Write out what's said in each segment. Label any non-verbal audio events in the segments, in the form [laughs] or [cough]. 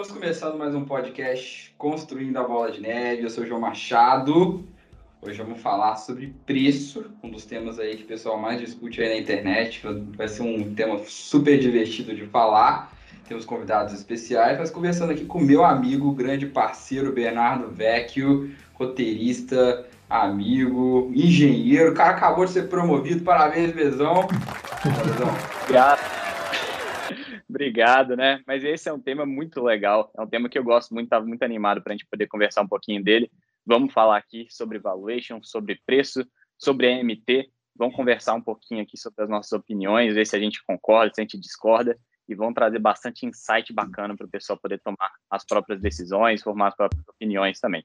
Estamos começando mais um podcast Construindo a Bola de Neve. Eu sou o João Machado. Hoje vamos falar sobre preço, um dos temas aí que o pessoal mais discute aí na internet. Vai ser um tema super divertido de falar. Temos convidados especiais, mas conversando aqui com meu amigo, grande parceiro Bernardo Vecchio, roteirista, amigo, engenheiro. O cara acabou de ser promovido. Parabéns, Bezão. Obrigado. Obrigado, né? Mas esse é um tema muito legal, é um tema que eu gosto muito, estava muito animado para a gente poder conversar um pouquinho dele. Vamos falar aqui sobre valuation, sobre preço, sobre EMT, vamos conversar um pouquinho aqui sobre as nossas opiniões, ver se a gente concorda, se a gente discorda, e vamos trazer bastante insight bacana para o pessoal poder tomar as próprias decisões, formar as próprias opiniões também.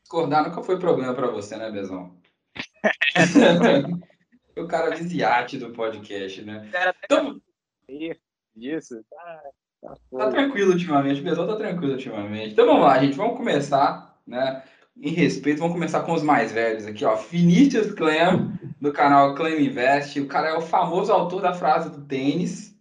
Discordar nunca foi problema para você, né, Bezão? [laughs] [laughs] o cara viziate do podcast, né? Então, disso. Tá, tá, tá tranquilo ultimamente, o pessoal tá tranquilo ultimamente. Então vamos lá, gente, vamos começar, né? Em respeito, vamos começar com os mais velhos aqui, ó. Vinícius Clem, do canal Clem Invest. O cara é o famoso autor da frase do tênis.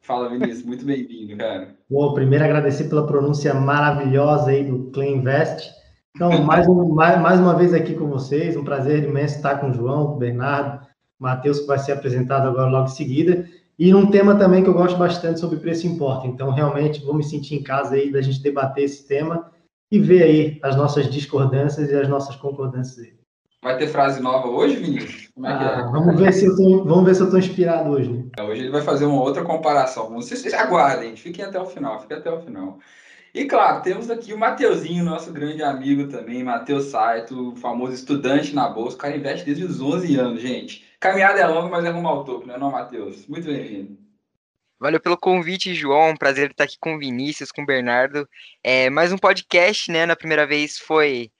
Fala, Vinícius, muito bem-vindo, cara. Bom, primeiro agradecer pela pronúncia maravilhosa aí do Clem Invest. Então, mais, um, mais, mais uma vez aqui com vocês, um prazer imenso estar com o João, com o Bernardo, Matheus, que vai ser apresentado agora logo em seguida. E um tema também que eu gosto bastante sobre preço importa. Então, realmente, vou me sentir em casa aí da gente debater esse tema e ver aí as nossas discordâncias e as nossas concordâncias aí. Vai ter frase nova hoje, Vinícius? Como é que é? ah? Vamos ver se eu tô, vamos ver se eu estou inspirado hoje. Né? É, hoje ele vai fazer uma outra comparação. Vocês aguardem, fiquem até o final, fiquem até o final. E claro, temos aqui o Mateuzinho, nosso grande amigo também, Matheus Saito, famoso estudante na Bolsa. O cara investe desde os 11 anos, gente. Caminhada é longa, mas é rumo ao topo, não é Matheus? Muito bem-vindo. Valeu pelo convite, João. Prazer estar aqui com o Vinícius, com o Bernardo. É, mais um podcast, né? Na primeira vez foi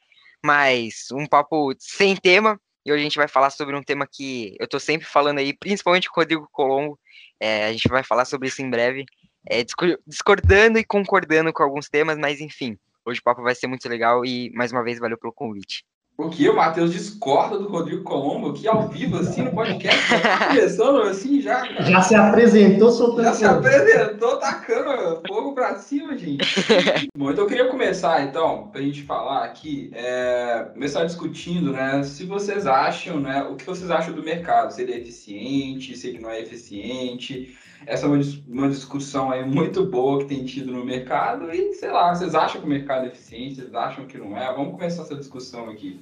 mais um papo sem tema. E hoje a gente vai falar sobre um tema que eu tô sempre falando aí, principalmente com o Rodrigo Colombo. É, a gente vai falar sobre isso em breve. É, discordando e concordando com alguns temas, mas enfim, hoje o papo vai ser muito legal e mais uma vez valeu pelo convite. O que? O Matheus discorda do Rodrigo Colombo aqui ao vivo, assim, no podcast? Começando assim, já. Cara. Já se apresentou soltando. Já se apresentou tacando fogo pra cima, gente. [laughs] Bom, então eu queria começar, então, pra gente falar aqui, é, começar discutindo, né, se vocês acham, né, o que vocês acham do mercado, se ele é eficiente, se ele não é eficiente. Essa é uma, uma discussão aí muito boa que tem tido no mercado e, sei lá, vocês acham que o mercado é eficiente, vocês acham que não é? Vamos começar essa discussão aqui.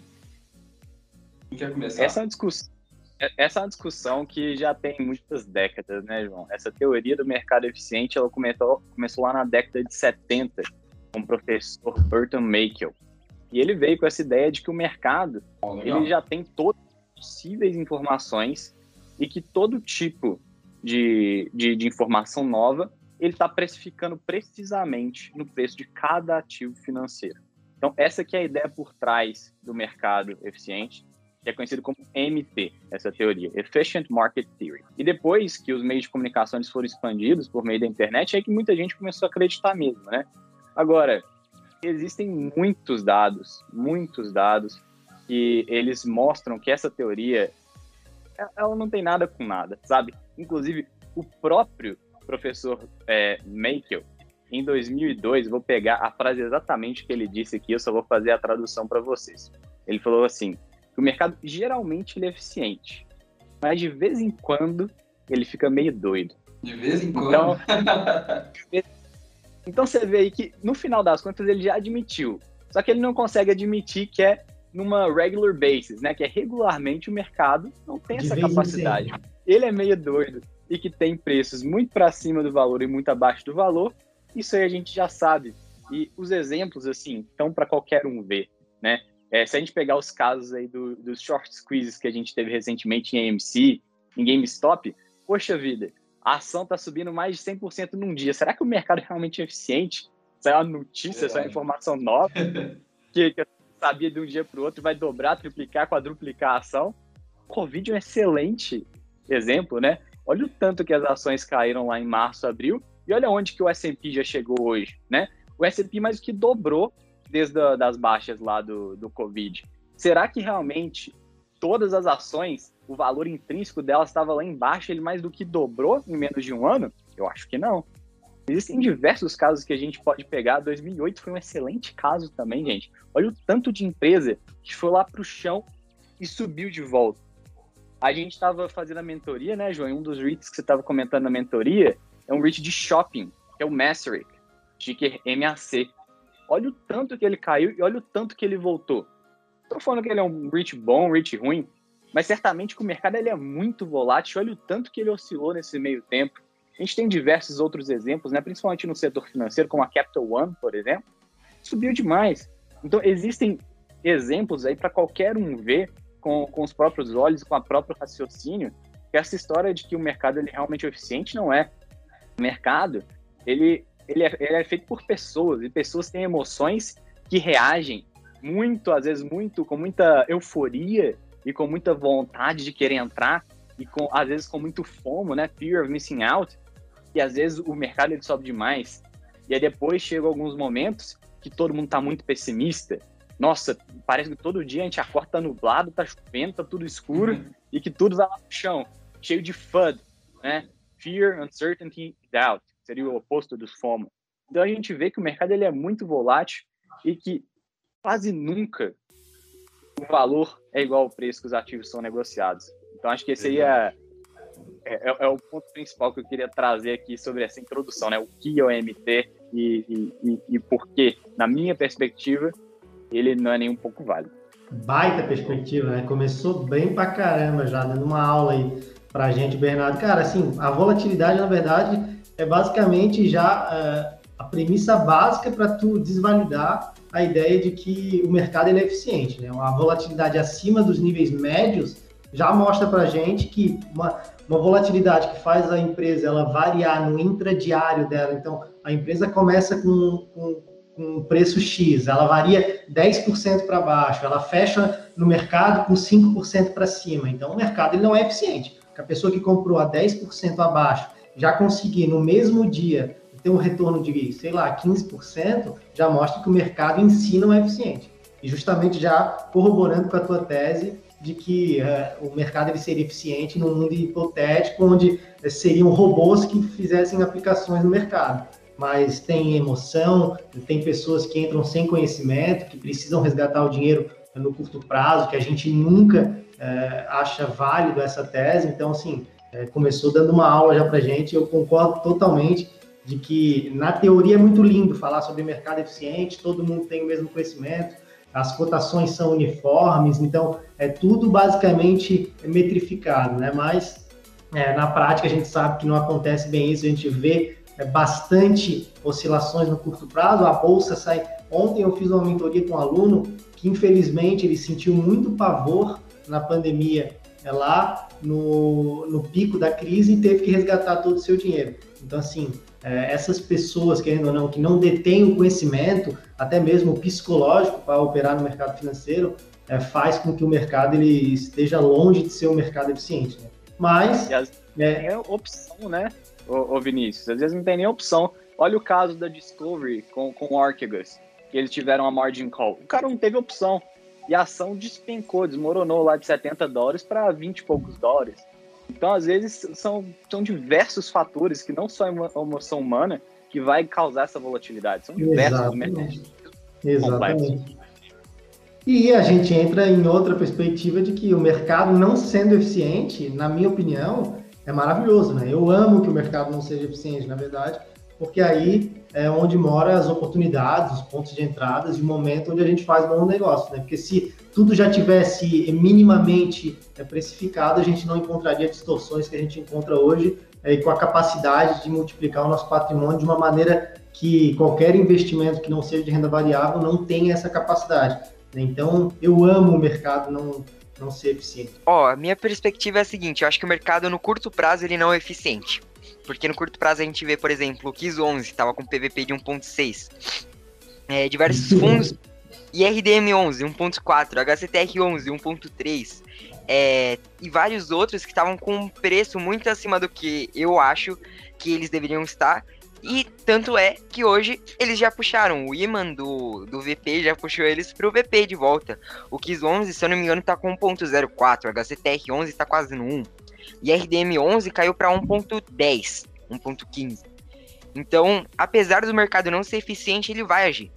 Quem quer começar? Essa é uma discussão, essa é uma discussão que já tem muitas décadas, né, João? Essa teoria do mercado eficiente, ela começou, começou lá na década de 70 com o professor Burton Makel. E ele veio com essa ideia de que o mercado, oh, ele já tem todas as possíveis informações e que todo tipo de, de, de informação nova, ele está precificando precisamente no preço de cada ativo financeiro. Então, essa que é a ideia por trás do mercado eficiente, que é conhecido como MT, essa teoria, Efficient Market Theory. E depois que os meios de comunicação foram expandidos por meio da internet, é que muita gente começou a acreditar mesmo, né? Agora, existem muitos dados, muitos dados, que eles mostram que essa teoria ela não tem nada com nada, sabe? Inclusive, o próprio professor é, Makel, em 2002, vou pegar a frase exatamente que ele disse aqui, eu só vou fazer a tradução para vocês. Ele falou assim: o mercado geralmente ele é eficiente, mas de vez em quando ele fica meio doido. De vez em quando. Então, [laughs] então você vê aí que no final das contas ele já admitiu, só que ele não consegue admitir que é numa regular basis, né? Que é regularmente o mercado não tem essa capacidade. Ele é meio doido e que tem preços muito para cima do valor e muito abaixo do valor. Isso aí a gente já sabe. E os exemplos, assim, estão para qualquer um ver, né? É, se a gente pegar os casos aí do, dos short squeezes que a gente teve recentemente em AMC, em GameStop, poxa vida, a ação está subindo mais de 100% num dia. Será que o mercado é realmente eficiente? Isso é uma notícia, isso é uma informação nova [laughs] que, que sabia de um dia para o outro, vai dobrar, triplicar, quadruplicar a ação. O Covid é um excelente exemplo, né? Olha o tanto que as ações caíram lá em março, abril, e olha onde que o S&P já chegou hoje, né? O S&P mais do que dobrou desde a, das baixas lá do, do Covid. Será que realmente todas as ações, o valor intrínseco delas estava lá embaixo, ele mais do que dobrou em menos de um ano? Eu acho que não. Existem diversos casos que a gente pode pegar. 2008 foi um excelente caso também, gente. Olha o tanto de empresa que foi lá para o chão e subiu de volta. A gente estava fazendo a mentoria, né, João? Um dos REITs que você estava comentando na mentoria é um REIT de shopping, que é o Masserick, ticker MAC. Olha o tanto que ele caiu e olha o tanto que ele voltou. Estou falando que ele é um REIT bom, um REIT ruim, mas certamente que o mercado ele é muito volátil. Olha o tanto que ele oscilou nesse meio tempo. A gente tem diversos outros exemplos, né, principalmente no setor financeiro, como a Capital One, por exemplo, subiu demais. Então, existem exemplos aí para qualquer um ver com, com os próprios olhos, com a próprio raciocínio, que essa história de que o mercado ele é realmente eficiente não é. O mercado, ele, ele, é, ele é feito por pessoas, e pessoas têm emoções que reagem muito, às vezes muito, com muita euforia e com muita vontade de querer entrar, e com, às vezes com muito fomo, né, fear of missing out, e às vezes o mercado ele sobe demais. E aí depois chegam alguns momentos que todo mundo está muito pessimista. Nossa, parece que todo dia a gente acorda tá nublado, tá chovendo, tá tudo escuro uhum. e que tudo vai lá pro chão, cheio de FUD, né? Fear, uncertainty, doubt. Seria o oposto dos FOMO. Então a gente vê que o mercado ele é muito volátil e que quase nunca o valor é igual ao preço que os ativos são negociados. Então acho que esse aí é é, é, é, o ponto principal que eu queria trazer aqui sobre essa introdução, né? O que é o MT e, e, e, e por que, na minha perspectiva, ele não é nem um pouco válido. Baita perspectiva, né? Começou bem pra caramba já, dando uma aula aí pra gente, Bernardo. Cara, assim, a volatilidade, na verdade, é basicamente já uh, a premissa básica para tu desvalidar a ideia de que o mercado é eficiente, né? A volatilidade acima dos níveis médios já mostra para gente que uma, uma volatilidade que faz a empresa ela variar no intradiário dela. Então, a empresa começa com, com, com um preço X, ela varia 10% para baixo, ela fecha no mercado com 5% para cima. Então, o mercado ele não é eficiente. A pessoa que comprou a 10% abaixo já conseguir no mesmo dia ter um retorno de, sei lá, 15%, já mostra que o mercado em si não é eficiente. E justamente já corroborando com a tua tese, de que uh, o mercado ele seria eficiente num mundo hipotético onde uh, seriam robôs que fizessem aplicações no mercado. Mas tem emoção, tem pessoas que entram sem conhecimento, que precisam resgatar o dinheiro no curto prazo, que a gente nunca uh, acha válido essa tese. Então, assim, começou dando uma aula já para gente. Eu concordo totalmente de que na teoria é muito lindo falar sobre mercado eficiente, todo mundo tem o mesmo conhecimento, as cotações são uniformes, então é tudo basicamente metrificado, né? Mas é, na prática a gente sabe que não acontece bem isso, a gente vê é, bastante oscilações no curto prazo, a bolsa sai. Ontem eu fiz uma mentoria com um aluno que infelizmente ele sentiu muito pavor na pandemia, é lá no, no pico da crise e teve que resgatar todo o seu dinheiro. Então, assim, é, essas pessoas, querendo ou não, que não detêm o conhecimento, até mesmo psicológico, para operar no mercado financeiro, é, faz com que o mercado ele esteja longe de ser um mercado eficiente. Né? Mas. Às é... tem opção, né, ô, ô, Vinícius? Às vezes não tem nem opção. Olha o caso da Discovery com, com o Archegos, que eles tiveram a margin call. O cara não teve opção. E a ação despencou, desmoronou lá de 70 dólares para 20 e poucos dólares. Então, às vezes, são, são diversos fatores que não só a emoção humana que vai causar essa volatilidade. São diversos Exatamente. Exatamente. E a gente entra em outra perspectiva de que o mercado não sendo eficiente, na minha opinião, é maravilhoso, né? Eu amo que o mercado não seja eficiente, na verdade, porque aí é onde mora as oportunidades, os pontos de entradas e o momento onde a gente faz bom negócio, né? Porque se tudo já tivesse minimamente é, precificado, a gente não encontraria distorções que a gente encontra hoje é, e com a capacidade de multiplicar o nosso patrimônio de uma maneira que qualquer investimento que não seja de renda variável não tenha essa capacidade. Né? Então, eu amo o mercado não, não ser eficiente. Ó, oh, a minha perspectiva é a seguinte, eu acho que o mercado no curto prazo ele não é eficiente. Porque no curto prazo a gente vê, por exemplo, o KIS 11 estava com PVP de 1.6. É, diversos fundos. IRDM 11, 1.4, HCTR 11, 1.3. É, e vários outros que estavam com um preço muito acima do que eu acho que eles deveriam estar. E tanto é que hoje eles já puxaram. O Iman do, do VP já puxou eles pro VP de volta. O KIS 11, se eu não me engano, tá com 1.04. O HCTR 11 tá quase no 1 e RDM11 caiu para 1.10, 1.15. Então, apesar do mercado não ser eficiente, ele vai agir.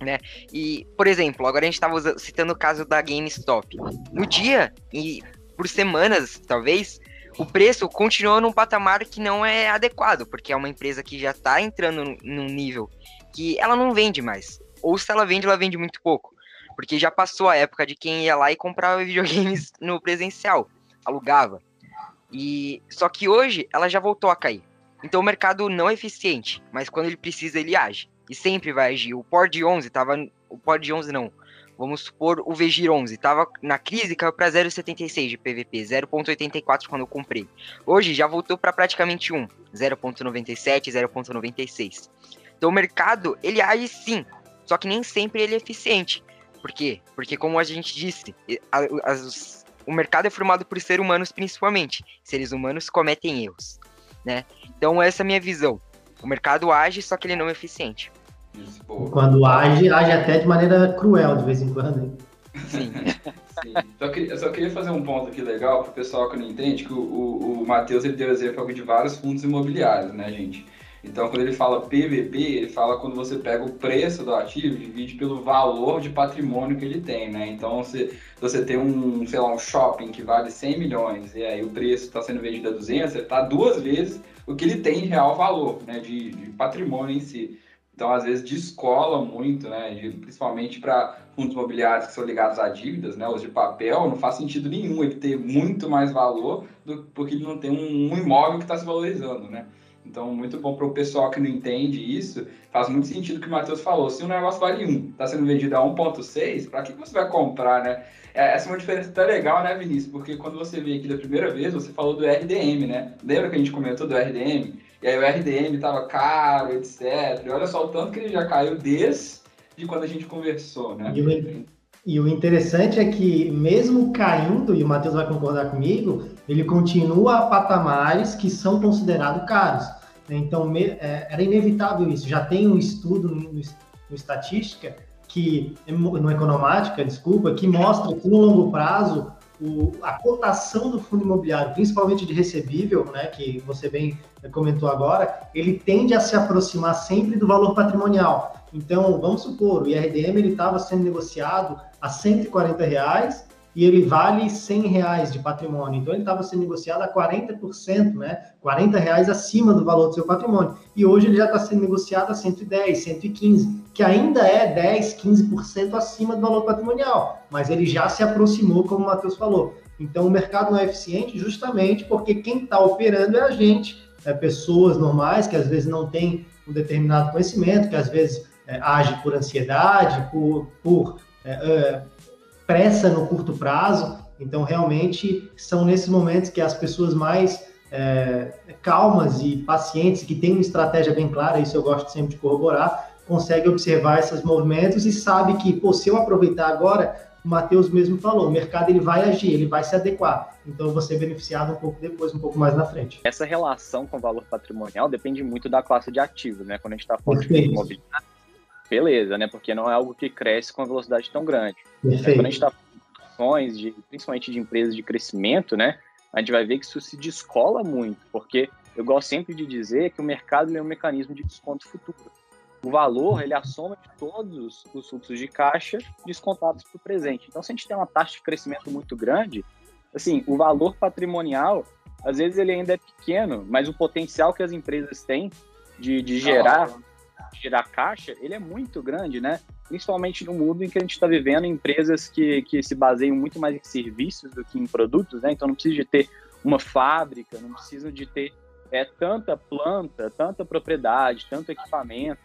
Né? E, por exemplo, agora a gente estava citando o caso da GameStop. No dia e por semanas, talvez, o preço continua num patamar que não é adequado, porque é uma empresa que já está entrando num nível que ela não vende mais. Ou se ela vende, ela vende muito pouco. Porque já passou a época de quem ia lá e comprava [laughs] videogames no presencial, alugava. E só que hoje ela já voltou a cair. Então o mercado não é eficiente, mas quando ele precisa ele age e sempre vai agir. O Pord 11 tava o Pord 11 não. Vamos supor o Vegir 11 tava na crise, caiu para 0.76 de PVP, 0.84 quando eu comprei. Hoje já voltou para praticamente 1, 0.97, 0.96. Então o mercado, ele age sim, só que nem sempre ele é eficiente. Por quê? Porque como a gente disse, as, o mercado é formado por seres humanos principalmente. Seres humanos cometem erros, né? Então essa é a minha visão. O mercado age, só que ele não é eficiente. Isso, quando age, age até de maneira cruel de vez em quando. Sim. Sim. Eu só queria fazer um ponto aqui legal para o pessoal que não entende, que o, o, o Matheus ele deu exemplo de vários fundos imobiliários, né, gente? Então, quando ele fala PVP, ele fala quando você pega o preço do ativo e divide pelo valor de patrimônio que ele tem, né? Então, se você tem um, sei lá, um shopping que vale 100 milhões e aí o preço está sendo vendido a 200, você está duas vezes o que ele tem de real valor, né? De, de patrimônio em si. Então, às vezes, descola muito, né? De, principalmente para fundos imobiliários que são ligados a dívidas, né? Os de papel, não faz sentido nenhum ele ter muito mais valor do, porque ele não tem um, um imóvel que está se valorizando, né? Então, muito bom para o pessoal que não entende isso. Faz muito sentido o que o Matheus falou. Se um negócio vale 1, está sendo vendido a 1,6, para que você vai comprar, né? É, essa é uma diferença até legal, né, Vinícius? Porque quando você veio aqui da primeira vez, você falou do RDM, né? Lembra que a gente comentou do RDM? E aí o RDM estava caro, etc. E olha só o tanto que ele já caiu desde quando a gente conversou, né? E o, e o interessante é que, mesmo caindo, e o Matheus vai concordar comigo, ele continua a patamares que são considerados caros. Então, é, era inevitável isso. Já tem um estudo no, estatística que no economática, desculpa, que mostra que no longo prazo a cotação do fundo imobiliário, principalmente de recebível, né, que você bem comentou agora, ele tende a se aproximar sempre do valor patrimonial. Então, vamos supor, o IRDM estava sendo negociado a 140 reais e ele vale 100 reais de patrimônio. Então, ele estava sendo negociado a 40%, né? 40 reais acima do valor do seu patrimônio. E hoje ele já está sendo negociado a 110, 115, que ainda é 10, 15% acima do valor patrimonial. Mas ele já se aproximou, como o Matheus falou. Então, o mercado não é eficiente justamente porque quem está operando é a gente, é pessoas normais que às vezes não têm um determinado conhecimento, que às vezes é, age por ansiedade, por, por é, é pressa no curto prazo. Então, realmente, são nesses momentos que as pessoas mais é, calmas e pacientes, que têm uma estratégia bem clara, isso eu gosto sempre de corroborar, conseguem observar esses movimentos e sabe que, pô, se eu aproveitar agora, o Matheus mesmo falou, o mercado ele vai agir, ele vai se adequar. Então, eu vou ser beneficiado um pouco depois, um pouco mais na frente. Essa relação com o valor patrimonial depende muito da classe de ativos, né? Quando a gente está falando de imobiliário, beleza, né? Porque não é algo que cresce com uma velocidade tão grande. Perfeito. Quando a gente está falando de principalmente de empresas de crescimento, né? A gente vai ver que isso se descola muito, porque eu gosto sempre de dizer que o mercado é um mecanismo de desconto futuro. O valor ele é a soma de todos os fluxos de caixa descontados para o presente. Então, se a gente tem uma taxa de crescimento muito grande, assim, o valor patrimonial, às vezes ele ainda é pequeno, mas o potencial que as empresas têm de, de gerar gerar caixa, ele é muito grande, né? Principalmente no mundo em que a gente está vivendo empresas que, que se baseiam muito mais em serviços do que em produtos, né? Então não precisa de ter uma fábrica, não precisa de ter é, tanta planta, tanta propriedade, tanto equipamento.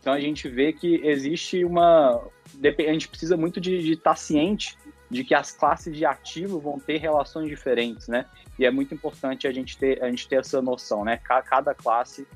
Então a gente vê que existe uma. A gente precisa muito de estar tá ciente de que as classes de ativo vão ter relações diferentes, né? E é muito importante a gente ter, a gente ter essa noção, né? Cada classe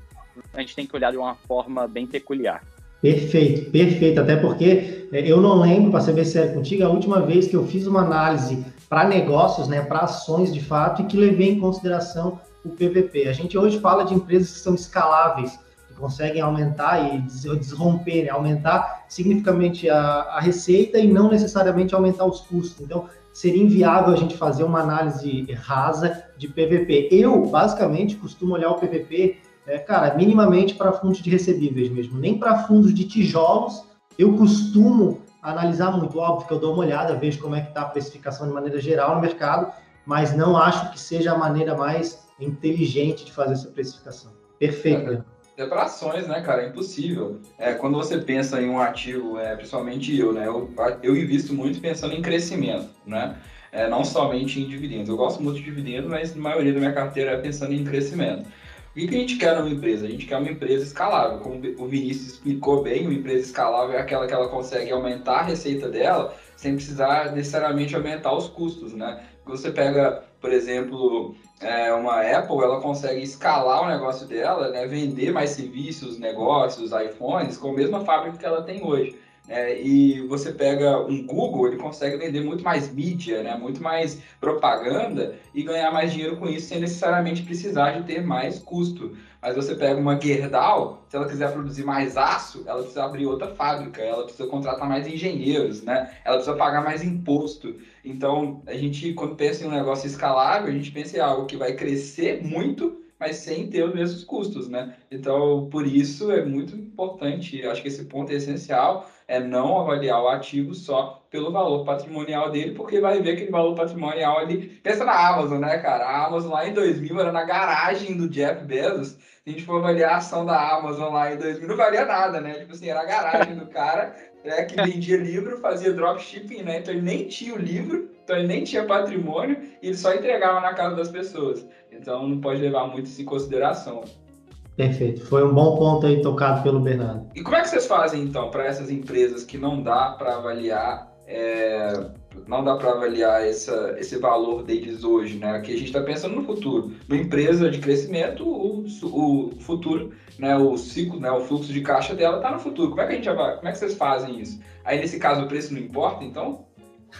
a gente tem que olhar de uma forma bem peculiar. Perfeito, perfeito. Até porque é, eu não lembro, para ser bem sério contigo, a última vez que eu fiz uma análise para negócios, né, para ações de fato, e que levei em consideração o PVP. A gente hoje fala de empresas que são escaláveis, que conseguem aumentar e desromper, né, aumentar significativamente a, a receita e não necessariamente aumentar os custos. Então, seria inviável a gente fazer uma análise rasa de PVP. Eu, basicamente, costumo olhar o PVP é, cara, minimamente para fundos de recebíveis mesmo, nem para fundos de tijolos. Eu costumo analisar muito, óbvio que eu dou uma olhada, vejo como é que está a precificação de maneira geral no mercado, mas não acho que seja a maneira mais inteligente de fazer essa precificação. Perfeito. É, para ações, né, cara? É impossível. É, quando você pensa em um ativo, é, principalmente eu, né? Eu, eu invisto muito pensando em crescimento, né? É, não somente em dividendos. Eu gosto muito de dividendos, mas a maioria da minha carteira é pensando em crescimento. O que a gente quer numa empresa? A gente quer uma empresa escalável. Como o Vinícius explicou bem, uma empresa escalável é aquela que ela consegue aumentar a receita dela sem precisar necessariamente aumentar os custos, né? Você pega, por exemplo, é, uma Apple, ela consegue escalar o negócio dela, né? vender mais serviços, negócios, iPhones, com a mesma fábrica que ela tem hoje. É, e você pega um Google, ele consegue vender muito mais mídia, né, muito mais propaganda e ganhar mais dinheiro com isso sem necessariamente precisar de ter mais custo. Mas você pega uma Gerdau, se ela quiser produzir mais aço, ela precisa abrir outra fábrica, ela precisa contratar mais engenheiros, né? Ela precisa pagar mais imposto. Então, a gente, quando pensa em um negócio escalável, a gente pensa em algo que vai crescer muito mas sem ter os mesmos custos, né? Então, por isso é muito importante, acho que esse ponto é essencial, é não avaliar o ativo só pelo valor patrimonial dele, porque vai ver aquele valor patrimonial ali. Pensa na Amazon, né, cara? A Amazon lá em 2000 era na garagem do Jeff Bezos. A gente for avaliar a ação da Amazon lá em 2000, não valia nada, né? Tipo assim, era a garagem do cara né, que vendia livro, fazia dropshipping, né? Então ele nem tinha o livro, então ele nem tinha patrimônio e ele só entregava na casa das pessoas. Então não pode levar muito isso em consideração. Perfeito. Foi um bom ponto aí tocado pelo Bernardo. E como é que vocês fazem então para essas empresas que não dá para avaliar, é, não dá para avaliar essa, esse valor deles hoje, né? Que a gente está pensando no futuro. Uma empresa de crescimento, o, o futuro, né? O ciclo, né? O fluxo de caixa dela está no futuro. Como é que a gente como é que vocês fazem isso? Aí nesse caso o preço não importa, então?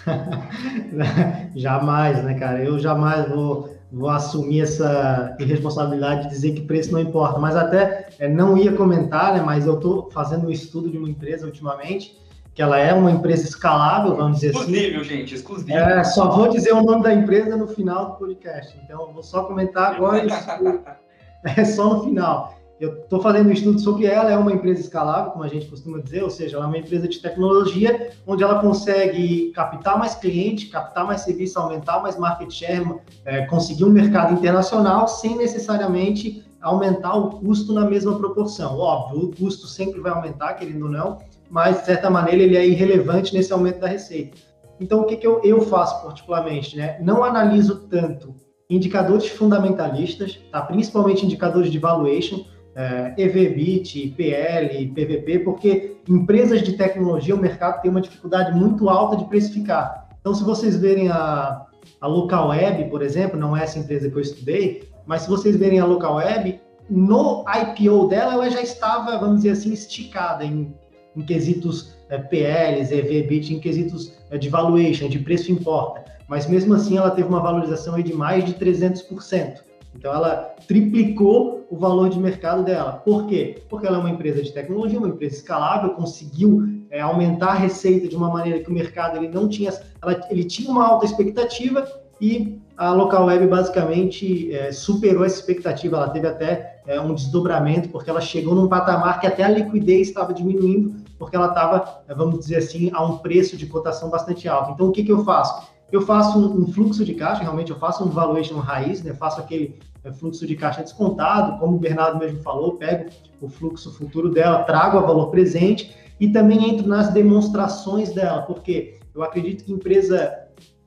[laughs] jamais, né, cara? Eu jamais vou vou assumir essa responsabilidade de dizer que preço não importa, mas até é, não ia comentar, né, mas eu estou fazendo um estudo de uma empresa ultimamente, que ela é uma empresa escalável, vamos dizer exclusivo, assim. gente, exclusivo. É, só vou dizer o nome da empresa no final do podcast, então eu vou só comentar agora, [laughs] é só no final. Eu estou fazendo um estudo sobre ela, é uma empresa escalável, como a gente costuma dizer, ou seja, ela é uma empresa de tecnologia onde ela consegue captar mais cliente, captar mais serviço, aumentar mais market share, é, conseguir um mercado internacional sem necessariamente aumentar o custo na mesma proporção. Óbvio, o custo sempre vai aumentar, querendo ou não, mas de certa maneira ele é irrelevante nesse aumento da receita. Então, o que, que eu, eu faço particularmente? Né? Não analiso tanto indicadores fundamentalistas, tá? principalmente indicadores de valuation, é, EVBIT, PL, PVP, porque empresas de tecnologia, o mercado tem uma dificuldade muito alta de precificar. Então, se vocês verem a, a Local Web, por exemplo, não é essa empresa que eu estudei, mas se vocês verem a Local Web, no IPO dela, ela já estava, vamos dizer assim, esticada em, em quesitos é, PLs, EV, em quesitos é, de valuation, de preço importa. Mas mesmo assim, ela teve uma valorização de mais de 300%. Então, ela triplicou o valor de mercado dela. Por quê? Porque ela é uma empresa de tecnologia, uma empresa escalável, conseguiu é, aumentar a receita de uma maneira que o mercado ele não tinha, ela, ele tinha uma alta expectativa e a local web basicamente é, superou essa expectativa. Ela teve até é, um desdobramento porque ela chegou num patamar que até a liquidez estava diminuindo porque ela estava, é, vamos dizer assim, a um preço de cotação bastante alto. Então, o que, que eu faço? eu faço um, um, fluxo de caixa, realmente eu faço um valuation raiz, né? faço aquele é, fluxo de caixa descontado, como o Bernardo mesmo falou, pego o fluxo futuro dela, trago a valor presente e também entro nas demonstrações dela, porque eu acredito que empresa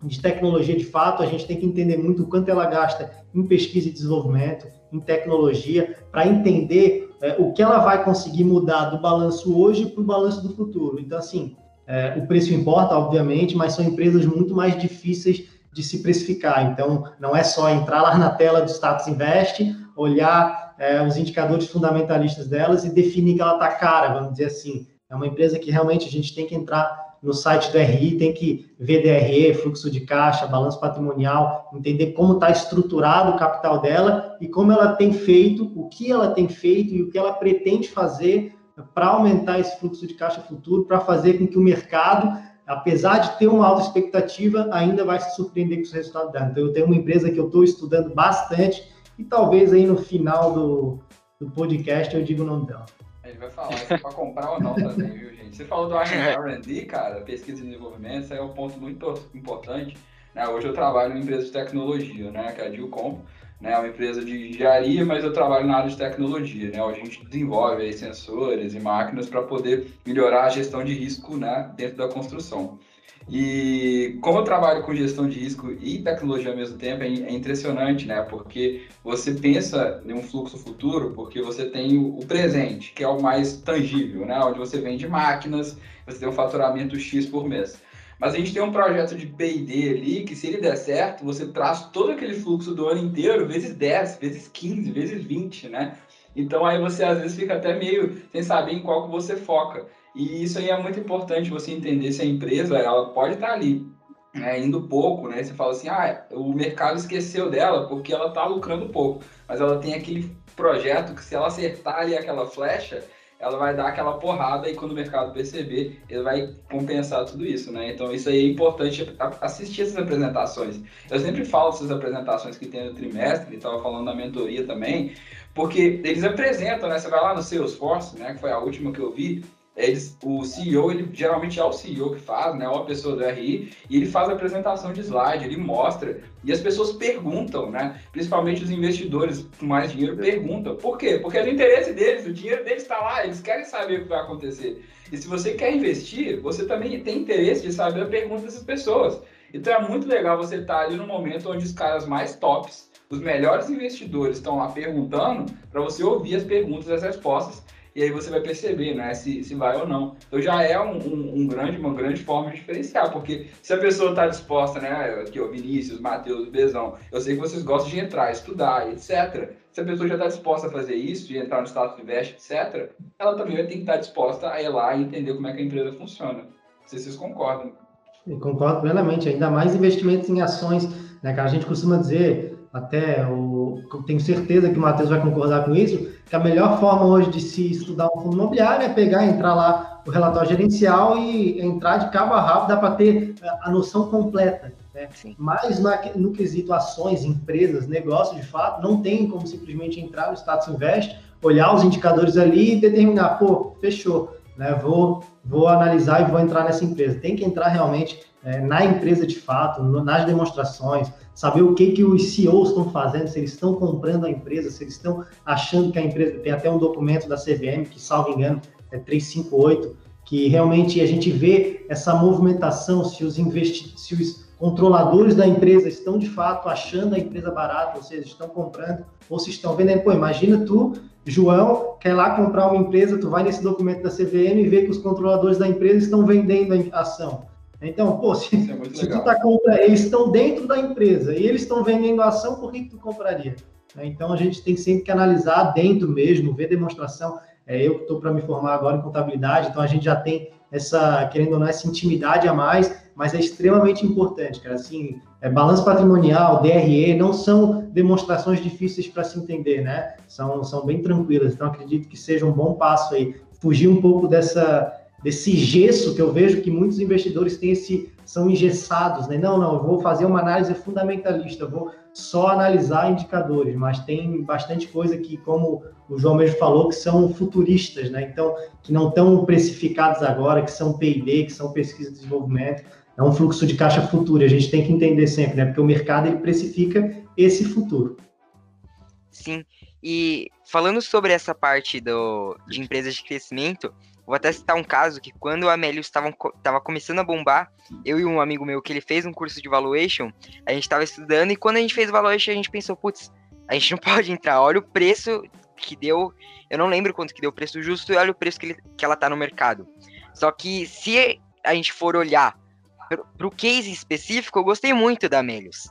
de tecnologia, de fato, a gente tem que entender muito o quanto ela gasta em pesquisa e desenvolvimento, em tecnologia, para entender é, o que ela vai conseguir mudar do balanço hoje para o balanço do futuro. Então, assim, é, o preço importa, obviamente, mas são empresas muito mais difíceis de se precificar. Então, não é só entrar lá na tela do Status Invest, olhar é, os indicadores fundamentalistas delas e definir que ela está cara, vamos dizer assim. É uma empresa que realmente a gente tem que entrar no site do RI, tem que ver DRE, fluxo de caixa, balanço patrimonial, entender como está estruturado o capital dela e como ela tem feito, o que ela tem feito e o que ela pretende fazer para aumentar esse fluxo de caixa futuro, para fazer com que o mercado, apesar de ter uma alta expectativa, ainda vai se surpreender com os resultados dela. Então, eu tenho uma empresa que eu estou estudando bastante e talvez aí no final do, do podcast, eu digo o nome dela. Ele vai falar se é para comprar ou não também, viu, gente? Você falou do R&D, cara, pesquisa e desenvolvimento, isso é um ponto muito importante. Né? Hoje eu trabalho em empresa de tecnologia, né, que é a Dilcom, né, uma empresa de engenharia, mas eu trabalho na área de tecnologia, né, onde a gente desenvolve aí, sensores e máquinas para poder melhorar a gestão de risco né, dentro da construção. E como eu trabalho com gestão de risco e tecnologia ao mesmo tempo, é, é impressionante, né? Porque você pensa em um fluxo futuro, porque você tem o presente, que é o mais tangível, né? Onde você vende máquinas, você tem um faturamento X por mês. Mas a gente tem um projeto de P&D ali que se ele der certo, você traz todo aquele fluxo do ano inteiro vezes 10, vezes 15, vezes 20, né? Então aí você às vezes fica até meio sem saber em qual que você foca. E isso aí é muito importante você entender se a empresa ela pode estar ali né, indo pouco, né? Você fala assim, ah, o mercado esqueceu dela porque ela está lucrando pouco, mas ela tem aquele projeto que se ela acertar ali aquela flecha, ela vai dar aquela porrada e quando o mercado perceber, ele vai compensar tudo isso, né? Então isso aí é importante assistir essas apresentações. Eu sempre falo dessas apresentações que tem no trimestre, estava falando da mentoria também, porque eles apresentam, né? Você vai lá no Salesforce, né? Que foi a última que eu vi, eles, o CEO, ele geralmente é o CEO que faz, né, ou a pessoa do RI, e ele faz a apresentação de slide, ele mostra, e as pessoas perguntam, né, principalmente os investidores com mais dinheiro perguntam. Por quê? Porque é do interesse deles, o dinheiro deles está lá, eles querem saber o que vai acontecer. E se você quer investir, você também tem interesse de saber a pergunta dessas pessoas. Então é muito legal você estar tá ali no momento onde os caras mais tops, os melhores investidores estão lá perguntando, para você ouvir as perguntas e as respostas e aí você vai perceber, né, se, se vai ou não. Então já é um, um, um grande, uma grande forma de diferenciar, porque se a pessoa está disposta, né, aqui o Vinícius, Matheus, Bezão, eu sei que vocês gostam de entrar, estudar, etc. Se a pessoa já está disposta a fazer isso, de entrar no status de invest, etc., ela também vai ter que estar disposta a ir lá e entender como é que a empresa funciona. Não sei se vocês concordam. Eu concordo plenamente, ainda mais investimentos em ações, né, cara? A gente costuma dizer, até o, tenho certeza que o Matheus vai concordar com isso, que a melhor forma hoje de se estudar um fundo imobiliário é pegar, entrar lá o relatório gerencial e entrar de cabo a rabo, dá para ter a noção completa. Né? Mas na, no quesito ações, empresas, negócios, de fato, não tem como simplesmente entrar no status invest, olhar os indicadores ali e determinar, pô, fechou, né? vou, vou analisar e vou entrar nessa empresa. Tem que entrar realmente é, na empresa de fato, no, nas demonstrações, saber o que, que os CEOs estão fazendo, se eles estão comprando a empresa, se eles estão achando que a empresa. Tem até um documento da CVM, que, salvo engano, é 358, que realmente a gente vê essa movimentação, se os, investi se os controladores da empresa estão de fato achando a empresa barata, ou seja, estão comprando, ou se estão vendendo. Pô, imagina tu, João, quer lá comprar uma empresa, tu vai nesse documento da CVM e vê que os controladores da empresa estão vendendo a ação. Então, pô, se, é se tu tá comprando, eles estão dentro da empresa e eles estão vendendo a ação, por que, que tu compraria? Né, então, a gente tem sempre que analisar dentro mesmo, ver demonstração. É, eu que estou para me formar agora em contabilidade, então a gente já tem essa, querendo ou não, essa intimidade a mais, mas é extremamente importante, cara. Assim, é, balanço patrimonial, DRE, não são demonstrações difíceis para se entender, né? São, são bem tranquilas. Então, acredito que seja um bom passo aí. Fugir um pouco dessa, desse gesso que eu vejo que muitos investidores têm esse são engessados, né? Não, não, eu vou fazer uma análise fundamentalista, vou só analisar indicadores, mas tem bastante coisa que, como o João mesmo falou, que são futuristas, né? Então, que não estão precificados agora, que são P&D, que são pesquisa e desenvolvimento, é um fluxo de caixa futuro, a gente tem que entender sempre, né? Porque o mercado ele precifica esse futuro. Sim. E falando sobre essa parte do, de empresas de crescimento, Vou até citar um caso que quando a Amélios estava começando a bombar, eu e um amigo meu que ele fez um curso de valuation, a gente estava estudando e quando a gente fez o valuation a gente pensou, putz, a gente não [laughs] pode entrar, olha o preço que deu, eu não lembro quanto que deu o preço justo e olha o preço que, ele, que ela tá no mercado. Só que se a gente for olhar para o case específico, eu gostei muito da Amélios.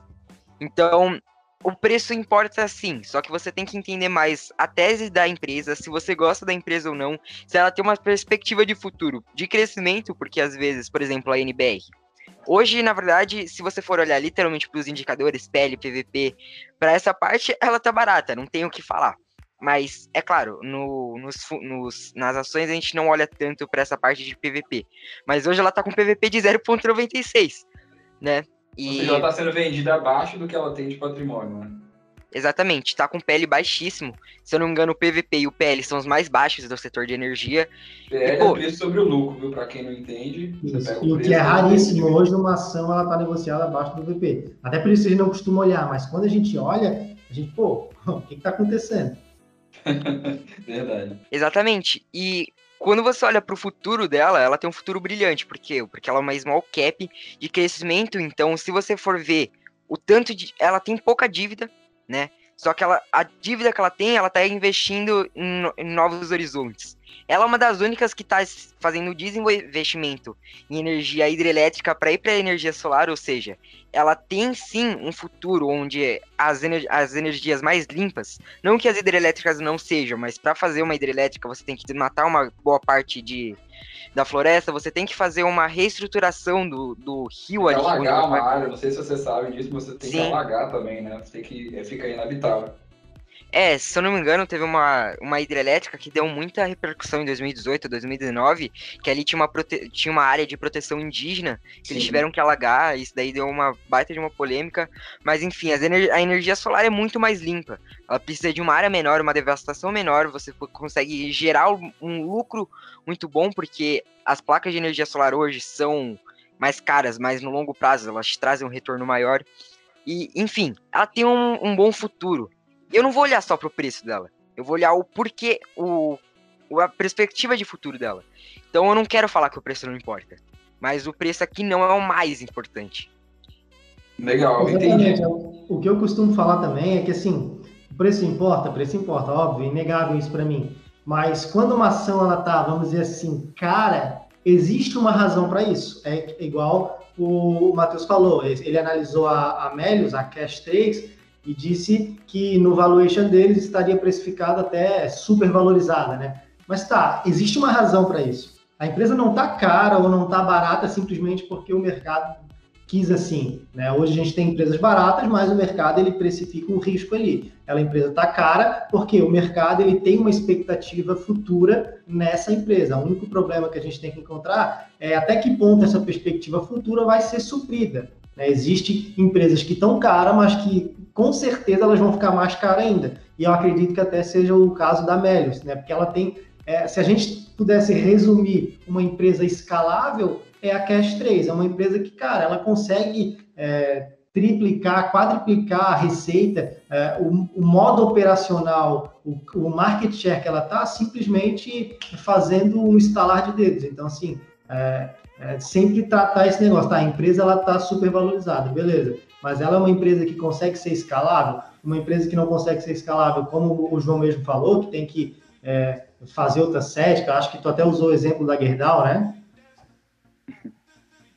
Então, o preço importa sim, só que você tem que entender mais a tese da empresa, se você gosta da empresa ou não, se ela tem uma perspectiva de futuro, de crescimento, porque às vezes, por exemplo, a NBR. Hoje, na verdade, se você for olhar literalmente para os indicadores, PL, PVP, para essa parte, ela tá barata, não tem o que falar. Mas, é claro, no, nos, nos, nas ações a gente não olha tanto para essa parte de PVP. Mas hoje ela tá com PVP de 0,96, né? E... Ou seja, ela está sendo vendida abaixo do que ela tem de patrimônio, né? Exatamente, está com PL baixíssimo. Se eu não me engano, o PVP e o PL são os mais baixos do setor de energia. PL e, pô, é preço sobre o lucro, viu? Para quem não entende. o que é raríssimo hoje numa ação, ela está negociada abaixo do VP. Até por isso a gente não costuma olhar, mas quando a gente olha, a gente, pô, [laughs] o que está acontecendo? [laughs] Verdade. Exatamente. E quando você olha para o futuro dela, ela tem um futuro brilhante. Por quê? Porque ela é uma small cap de crescimento. Então, se você for ver o tanto de. Ela tem pouca dívida, né? Só que ela, a dívida que ela tem, ela está investindo em, em, novos horizontes. Ela é uma das únicas que está fazendo desinvestimento em energia hidrelétrica para ir para a energia solar, ou seja, ela tem sim um futuro onde as, ener as energias mais limpas, não que as hidrelétricas não sejam, mas para fazer uma hidrelétrica você tem que desmatar uma boa parte de, da floresta, você tem que fazer uma reestruturação do, do rio ali. Alagar uma área, não sei se você sabe disso, você tem Sim. que alagar também, né? Você tem que é, fica inabitável. É, se eu não me engano, teve uma, uma hidrelétrica que deu muita repercussão em 2018, 2019, que ali tinha uma, prote... tinha uma área de proteção indígena, que Sim. eles tiveram que alagar, isso daí deu uma baita de uma polêmica, mas enfim, ener... a energia solar é muito mais limpa, ela precisa de uma área menor, uma devastação menor, você consegue gerar um lucro muito bom, porque as placas de energia solar hoje são mais caras, mas no longo prazo elas trazem um retorno maior, e enfim, ela tem um, um bom futuro, eu não vou olhar só pro preço dela. Eu vou olhar o porquê, o, a perspectiva de futuro dela. Então eu não quero falar que o preço não importa. Mas o preço aqui não é o mais importante. Legal, entendi. O que eu costumo falar também é que assim, o preço importa, o preço importa, óbvio, inegável isso para mim. Mas quando uma ação ela tá, vamos dizer assim, cara, existe uma razão para isso. É igual o Matheus falou, ele analisou a, a Melius, a Cash 3, e disse que no valuation deles estaria precificado até super valorizada, né? Mas tá, existe uma razão para isso. A empresa não está cara ou não está barata simplesmente porque o mercado quis assim, né? Hoje a gente tem empresas baratas, mas o mercado ele precifica um risco ali. Aquela empresa está cara porque o mercado ele tem uma expectativa futura nessa empresa. O único problema que a gente tem que encontrar é até que ponto essa perspectiva futura vai ser suprida. Né? Existem empresas que estão caras, mas que com certeza elas vão ficar mais caras ainda. E eu acredito que até seja o caso da Melius, né? Porque ela tem, é, se a gente pudesse resumir uma empresa escalável, é a Cash 3. É uma empresa que, cara, ela consegue é, triplicar, quadriplicar a receita, é, o, o, modo operacional, o, o market share que ela está, simplesmente fazendo um estalar de dedos. Então, assim, é, é, sempre tratar esse negócio, tá? A empresa ela está super valorizada, beleza? Mas ela é uma empresa que consegue ser escalável, uma empresa que não consegue ser escalável, como o João mesmo falou, que tem que é, fazer outra sede, que eu acho que tu até usou o exemplo da Gerdau, né?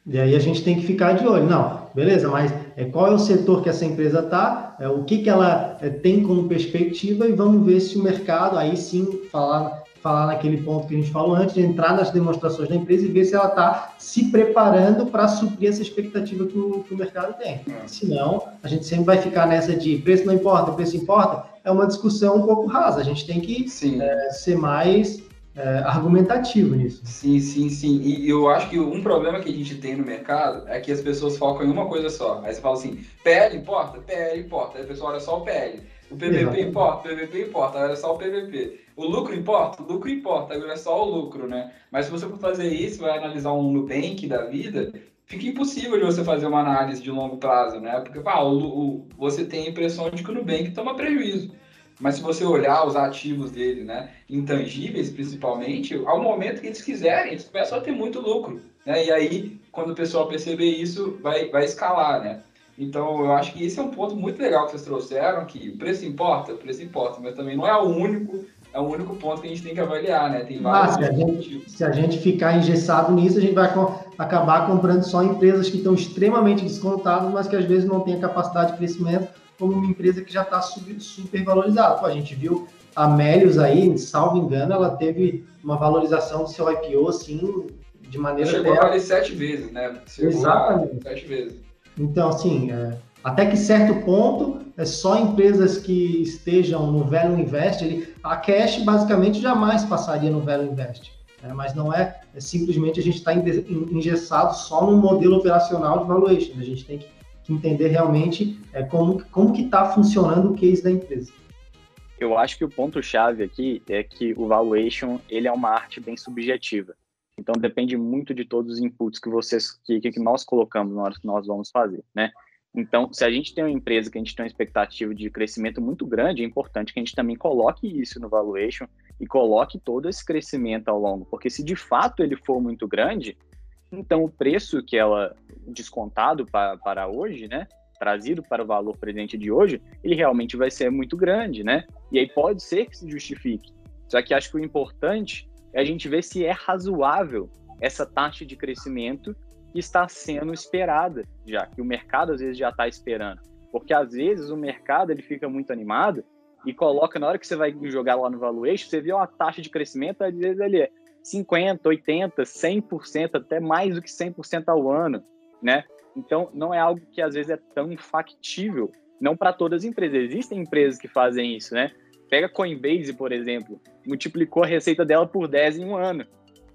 E aí a gente tem que ficar de olho. Não, beleza, mas é, qual é o setor que essa empresa está, é, o que, que ela é, tem como perspectiva e vamos ver se o mercado, aí sim, falar falar naquele ponto que a gente falou antes, de entrar nas demonstrações da empresa e ver se ela está se preparando para suprir essa expectativa que o, que o mercado tem. É. Senão, a gente sempre vai ficar nessa de preço não importa, preço importa. É uma discussão um pouco rasa. A gente tem que é, ser mais é, argumentativo nisso. Sim, sim, sim. E eu acho que um problema que a gente tem no mercado é que as pessoas focam em uma coisa só. Aí você fala assim, PL importa? PL importa. Aí a pessoa olha só o PL. O PVP importa? O PVP importa. Olha só o PVP. O lucro importa? O lucro importa, agora é só o lucro, né? Mas se você for fazer isso, vai analisar um Nubank da vida, fica impossível de você fazer uma análise de longo prazo, né? Porque ah, o, o, você tem a impressão de que o Nubank toma prejuízo. Mas se você olhar os ativos dele, né, intangíveis principalmente, ao momento que eles quiserem, eles começam a ter muito lucro. Né? E aí, quando o pessoal perceber isso, vai, vai escalar, né? Então, eu acho que esse é um ponto muito legal que vocês trouxeram, que o preço importa, o preço importa, mas também não é o único é o único ponto que a gente tem que avaliar, né? Tem vários. Ah, se, a gente, se a gente ficar engessado nisso, a gente vai com, acabar comprando só empresas que estão extremamente descontadas, mas que às vezes não têm a capacidade de crescimento, como uma empresa que já está super valorizada. Pô, a gente viu a Melius aí, salvo engano, ela teve uma valorização do seu IPO, assim, de maneira. Chegou até... a valer sete vezes, né? Chegou Exatamente. Sete vezes. Então, assim, é, até que certo ponto, é só empresas que estejam no Value Invest, ele, a cash basicamente jamais passaria no Value Invest. Né? Mas não é, é, simplesmente a gente está engessado só no modelo operacional de valuation. A gente tem que que entender realmente é, como, como que está funcionando o case da empresa. Eu acho que o ponto-chave aqui é que o valuation ele é uma arte bem subjetiva. Então depende muito de todos os inputs que vocês que, que nós colocamos na hora que nós vamos fazer, né? Então, se a gente tem uma empresa que a gente tem uma expectativa de crescimento muito grande, é importante que a gente também coloque isso no valuation e coloque todo esse crescimento ao longo, porque se de fato ele for muito grande, então o preço que ela descontado para, para hoje, né, trazido para o valor presente de hoje, ele realmente vai ser muito grande, né? E aí pode ser que se justifique. Só que acho que o importante é a gente ver se é razoável essa taxa de crescimento está sendo esperada já, que o mercado às vezes já está esperando. Porque às vezes o mercado ele fica muito animado e coloca, na hora que você vai jogar lá no valuation, você vê uma taxa de crescimento, às vezes ele é 50, 80, 100%, até mais do que 100% ao ano, né? Então, não é algo que às vezes é tão infactível, não para todas as empresas. Existem empresas que fazem isso, né? Pega Coinbase, por exemplo, multiplicou a receita dela por 10 em um ano.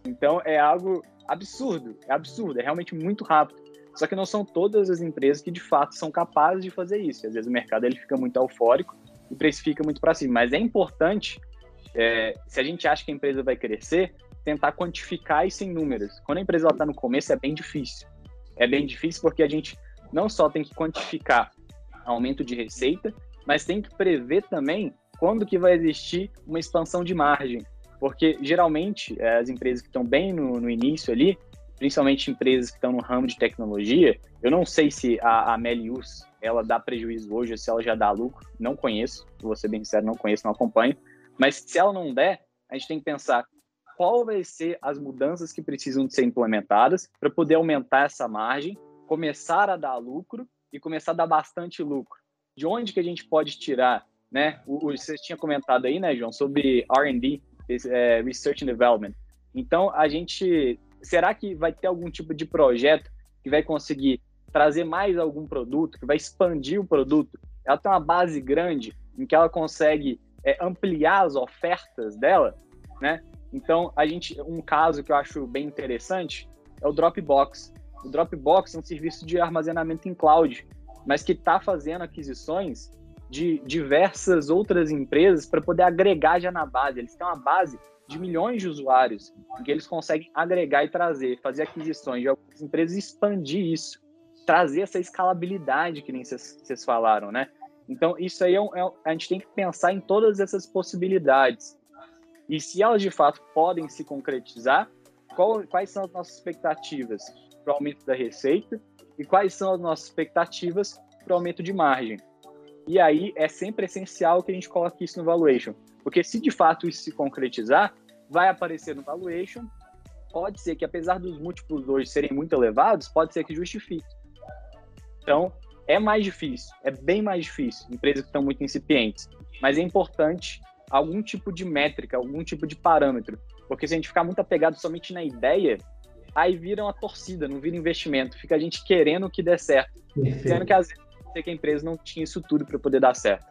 Então, é algo absurdo, é absurdo, é realmente muito rápido. Só que não são todas as empresas que de fato são capazes de fazer isso. Às vezes o mercado ele fica muito eufórico e precifica muito para cima. Mas é importante, é, se a gente acha que a empresa vai crescer, tentar quantificar isso em números. Quando a empresa está no começo é bem difícil. É bem difícil porque a gente não só tem que quantificar aumento de receita, mas tem que prever também quando que vai existir uma expansão de margem. Porque, geralmente, é, as empresas que estão bem no, no início ali, principalmente empresas que estão no ramo de tecnologia, eu não sei se a, a Melius, ela dá prejuízo hoje, se ela já dá lucro, não conheço, vou ser bem sincero, não conheço, não acompanho, mas se ela não der, a gente tem que pensar qual vai ser as mudanças que precisam de ser implementadas para poder aumentar essa margem, começar a dar lucro e começar a dar bastante lucro. De onde que a gente pode tirar, né? O, o você tinha comentado aí, né, João, sobre R&D, é, Research and Development. Então, a gente, será que vai ter algum tipo de projeto que vai conseguir trazer mais algum produto, que vai expandir o produto? Ela tem uma base grande em que ela consegue é, ampliar as ofertas dela, né? Então, a gente, um caso que eu acho bem interessante é o Dropbox. O Dropbox é um serviço de armazenamento em cloud, mas que está fazendo aquisições de diversas outras empresas para poder agregar já na base. Eles têm uma base de milhões de usuários, que eles conseguem agregar e trazer, fazer aquisições de algumas empresas e expandir isso, trazer essa escalabilidade que nem vocês falaram, né? Então, isso aí é, é a gente tem que pensar em todas essas possibilidades. E se elas de fato podem se concretizar, qual, quais são as nossas expectativas para o aumento da receita e quais são as nossas expectativas para o aumento de margem. E aí é sempre essencial que a gente coloque isso no valuation, porque se de fato isso se concretizar, vai aparecer no valuation. Pode ser que, apesar dos múltiplos hoje serem muito elevados, pode ser que justifique. Então, é mais difícil, é bem mais difícil, empresas que estão muito incipientes. Mas é importante algum tipo de métrica, algum tipo de parâmetro. Porque se a gente ficar muito apegado somente na ideia, aí vira uma torcida, não vira investimento. Fica a gente querendo que dê certo. Sendo que às vezes ser que a empresa não tinha isso tudo para poder dar certo.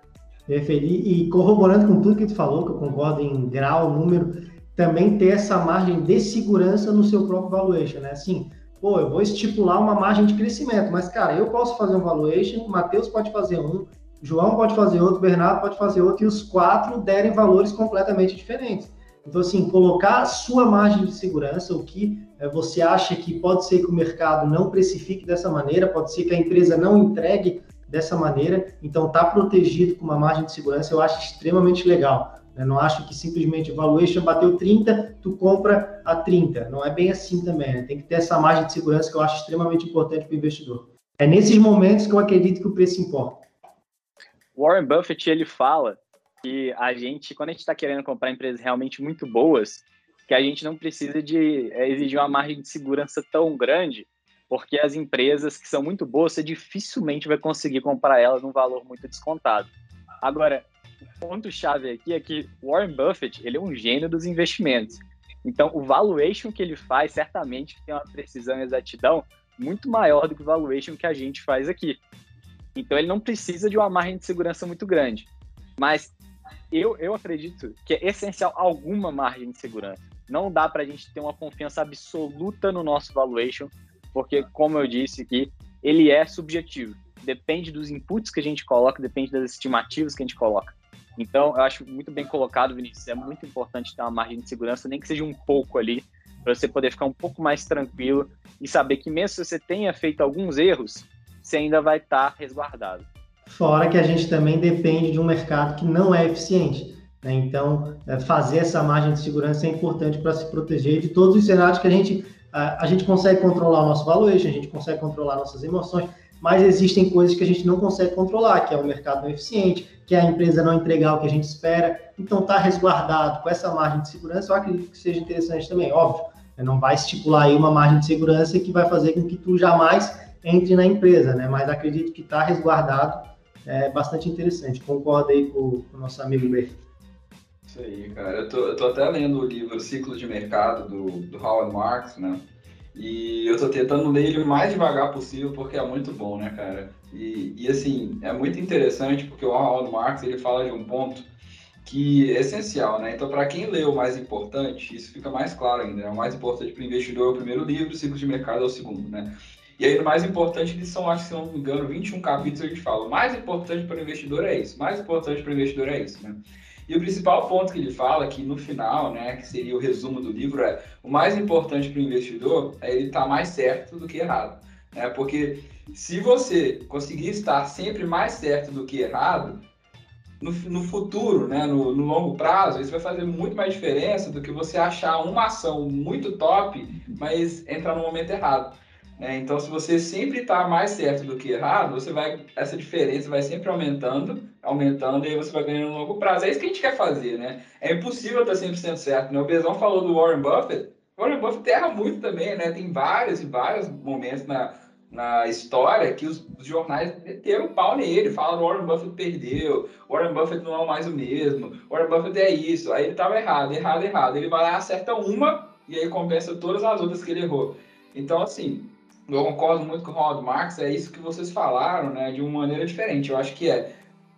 Perfeito. E, corroborando com tudo que tu falou, que eu concordo em grau, número, também ter essa margem de segurança no seu próprio valuation, né? Assim, pô, eu vou estipular uma margem de crescimento, mas, cara, eu posso fazer um valuation, o Matheus pode fazer um, João pode fazer outro, Bernardo pode fazer outro, e os quatro derem valores completamente diferentes. Então, assim, colocar a sua margem de segurança, o que é, você acha que pode ser que o mercado não precifique dessa maneira, pode ser que a empresa não entregue dessa maneira, então tá protegido com uma margem de segurança, eu acho extremamente legal. Eu não acho que simplesmente valuation bateu 30, tu compra a 30. Não é bem assim também, né? Tem que ter essa margem de segurança que eu acho extremamente importante para o investidor. É nesses momentos que eu acredito que o preço importa. Warren Buffett, ele fala que a gente, quando a gente está querendo comprar empresas realmente muito boas, que a gente não precisa de é, exigir uma margem de segurança tão grande, porque as empresas que são muito boas, você dificilmente vai conseguir comprar elas num valor muito descontado. Agora, o ponto-chave aqui é que Warren Buffett, ele é um gênio dos investimentos. Então, o valuation que ele faz, certamente tem uma precisão e exatidão muito maior do que o valuation que a gente faz aqui. Então, ele não precisa de uma margem de segurança muito grande. Mas eu, eu acredito que é essencial alguma margem de segurança. Não dá para a gente ter uma confiança absoluta no nosso valuation porque, como eu disse aqui, ele é subjetivo. depende dos inputs que a gente coloca, depende das estimativas que a gente coloca. Então, eu acho muito bem colocado, Vinícius. É muito importante ter uma margem de segurança, nem que seja um pouco ali, para você poder ficar um pouco mais tranquilo e saber que mesmo se você tenha feito alguns erros, você ainda vai estar tá resguardado. Fora que a gente também depende de um mercado que não é eficiente. Né? Então, é, fazer essa margem de segurança é importante para se proteger de todos os cenários que a gente, a, gente consegue controlar o nosso valuation, a gente consegue controlar nossas emoções, mas existem coisas que a gente não consegue controlar, que é o mercado não eficiente, que é a empresa não entregar o que a gente espera. Então, estar tá resguardado com essa margem de segurança, eu acredito que seja interessante também. Óbvio, né? não vai estipular aí uma margem de segurança que vai fazer com que tu jamais entre na empresa, né? Mas acredito que estar tá resguardado é bastante interessante. Concordo aí com, com o nosso amigo Ber. Isso aí, cara. Eu tô, eu tô até lendo o livro Ciclo de Mercado do, do Howard Marks, né? E eu tô tentando ler ele o mais devagar possível porque é muito bom, né, cara? E, e assim, é muito interessante porque o Howard Marks ele fala de um ponto que é essencial, né? Então, para quem lê o mais importante, isso fica mais claro ainda. Né? O mais importante para o investidor é o primeiro livro, o ciclo de mercado é o segundo, né? E aí, o mais importante, eles são, acho que se não me engano, 21 capítulos a gente fala. O mais importante para o investidor é isso. Mais importante para o investidor é isso, né? E o principal ponto que ele fala, que no final, né, que seria o resumo do livro, é o mais importante para o investidor é ele estar tá mais certo do que errado. Né? Porque se você conseguir estar sempre mais certo do que errado, no, no futuro, né, no, no, longo prazo, isso vai fazer muito mais diferença do que você achar uma ação muito top, mas entrar no momento errado. Né? Então, se você sempre está mais certo do que errado, você vai essa diferença vai sempre aumentando, aumentando, e aí você vai ganhando no longo prazo. É isso que a gente quer fazer, né? É impossível estar 100% certo. Né? O Bezão falou do Warren Buffett. O Warren Buffett erra muito também, né? Tem vários e vários momentos na, na história que os, os jornais meteram pau nele, falam Warren Buffett perdeu, Warren Buffett não é mais o mesmo, Warren Buffett é isso. Aí ele estava errado, errado, errado. Ele vai lá, acerta uma e aí compensa todas as outras que ele errou. Então, assim, eu concordo muito com o Ronald Marx, é isso que vocês falaram, né, de uma maneira diferente. Eu acho que é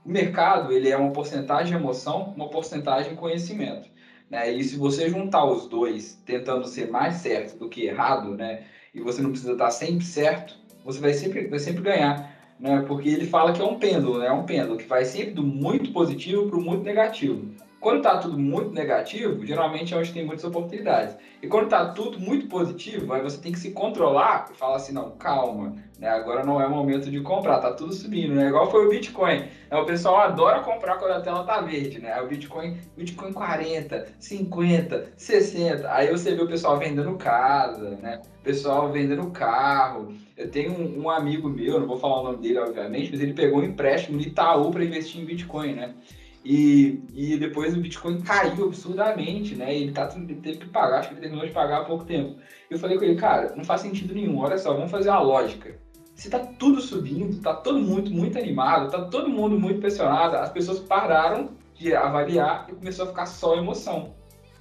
o mercado, ele é uma porcentagem de emoção, uma porcentagem de conhecimento, né? E se você juntar os dois, tentando ser mais certo do que errado, né, e você não precisa estar sempre certo, você vai sempre vai sempre ganhar, né? Porque ele fala que é um pêndulo, né? É um pêndulo que vai sempre do muito positivo para o muito negativo. Quando está tudo muito negativo, geralmente é onde tem muitas oportunidades. E quando está tudo muito positivo, aí você tem que se controlar e falar assim, não, calma, né? Agora não é o momento de comprar, tá tudo subindo, né? Igual foi o Bitcoin. Né? O pessoal adora comprar quando a tela tá verde, né? O Bitcoin, Bitcoin 40, 50, 60. Aí você vê o pessoal vendendo casa, né? O pessoal vendendo carro. Eu tenho um, um amigo meu, não vou falar o nome dele, obviamente, mas ele pegou um empréstimo no Itaú para investir em Bitcoin, né? E, e depois o Bitcoin caiu absurdamente, né? Ele, tá, ele teve que pagar, acho que ele terminou de pagar há pouco tempo. Eu falei com ele, cara, não faz sentido nenhum. Olha só, vamos fazer uma lógica. Se tá tudo subindo, tá todo mundo muito animado, tá todo mundo muito pressionado, as pessoas pararam de avaliar e começou a ficar só emoção.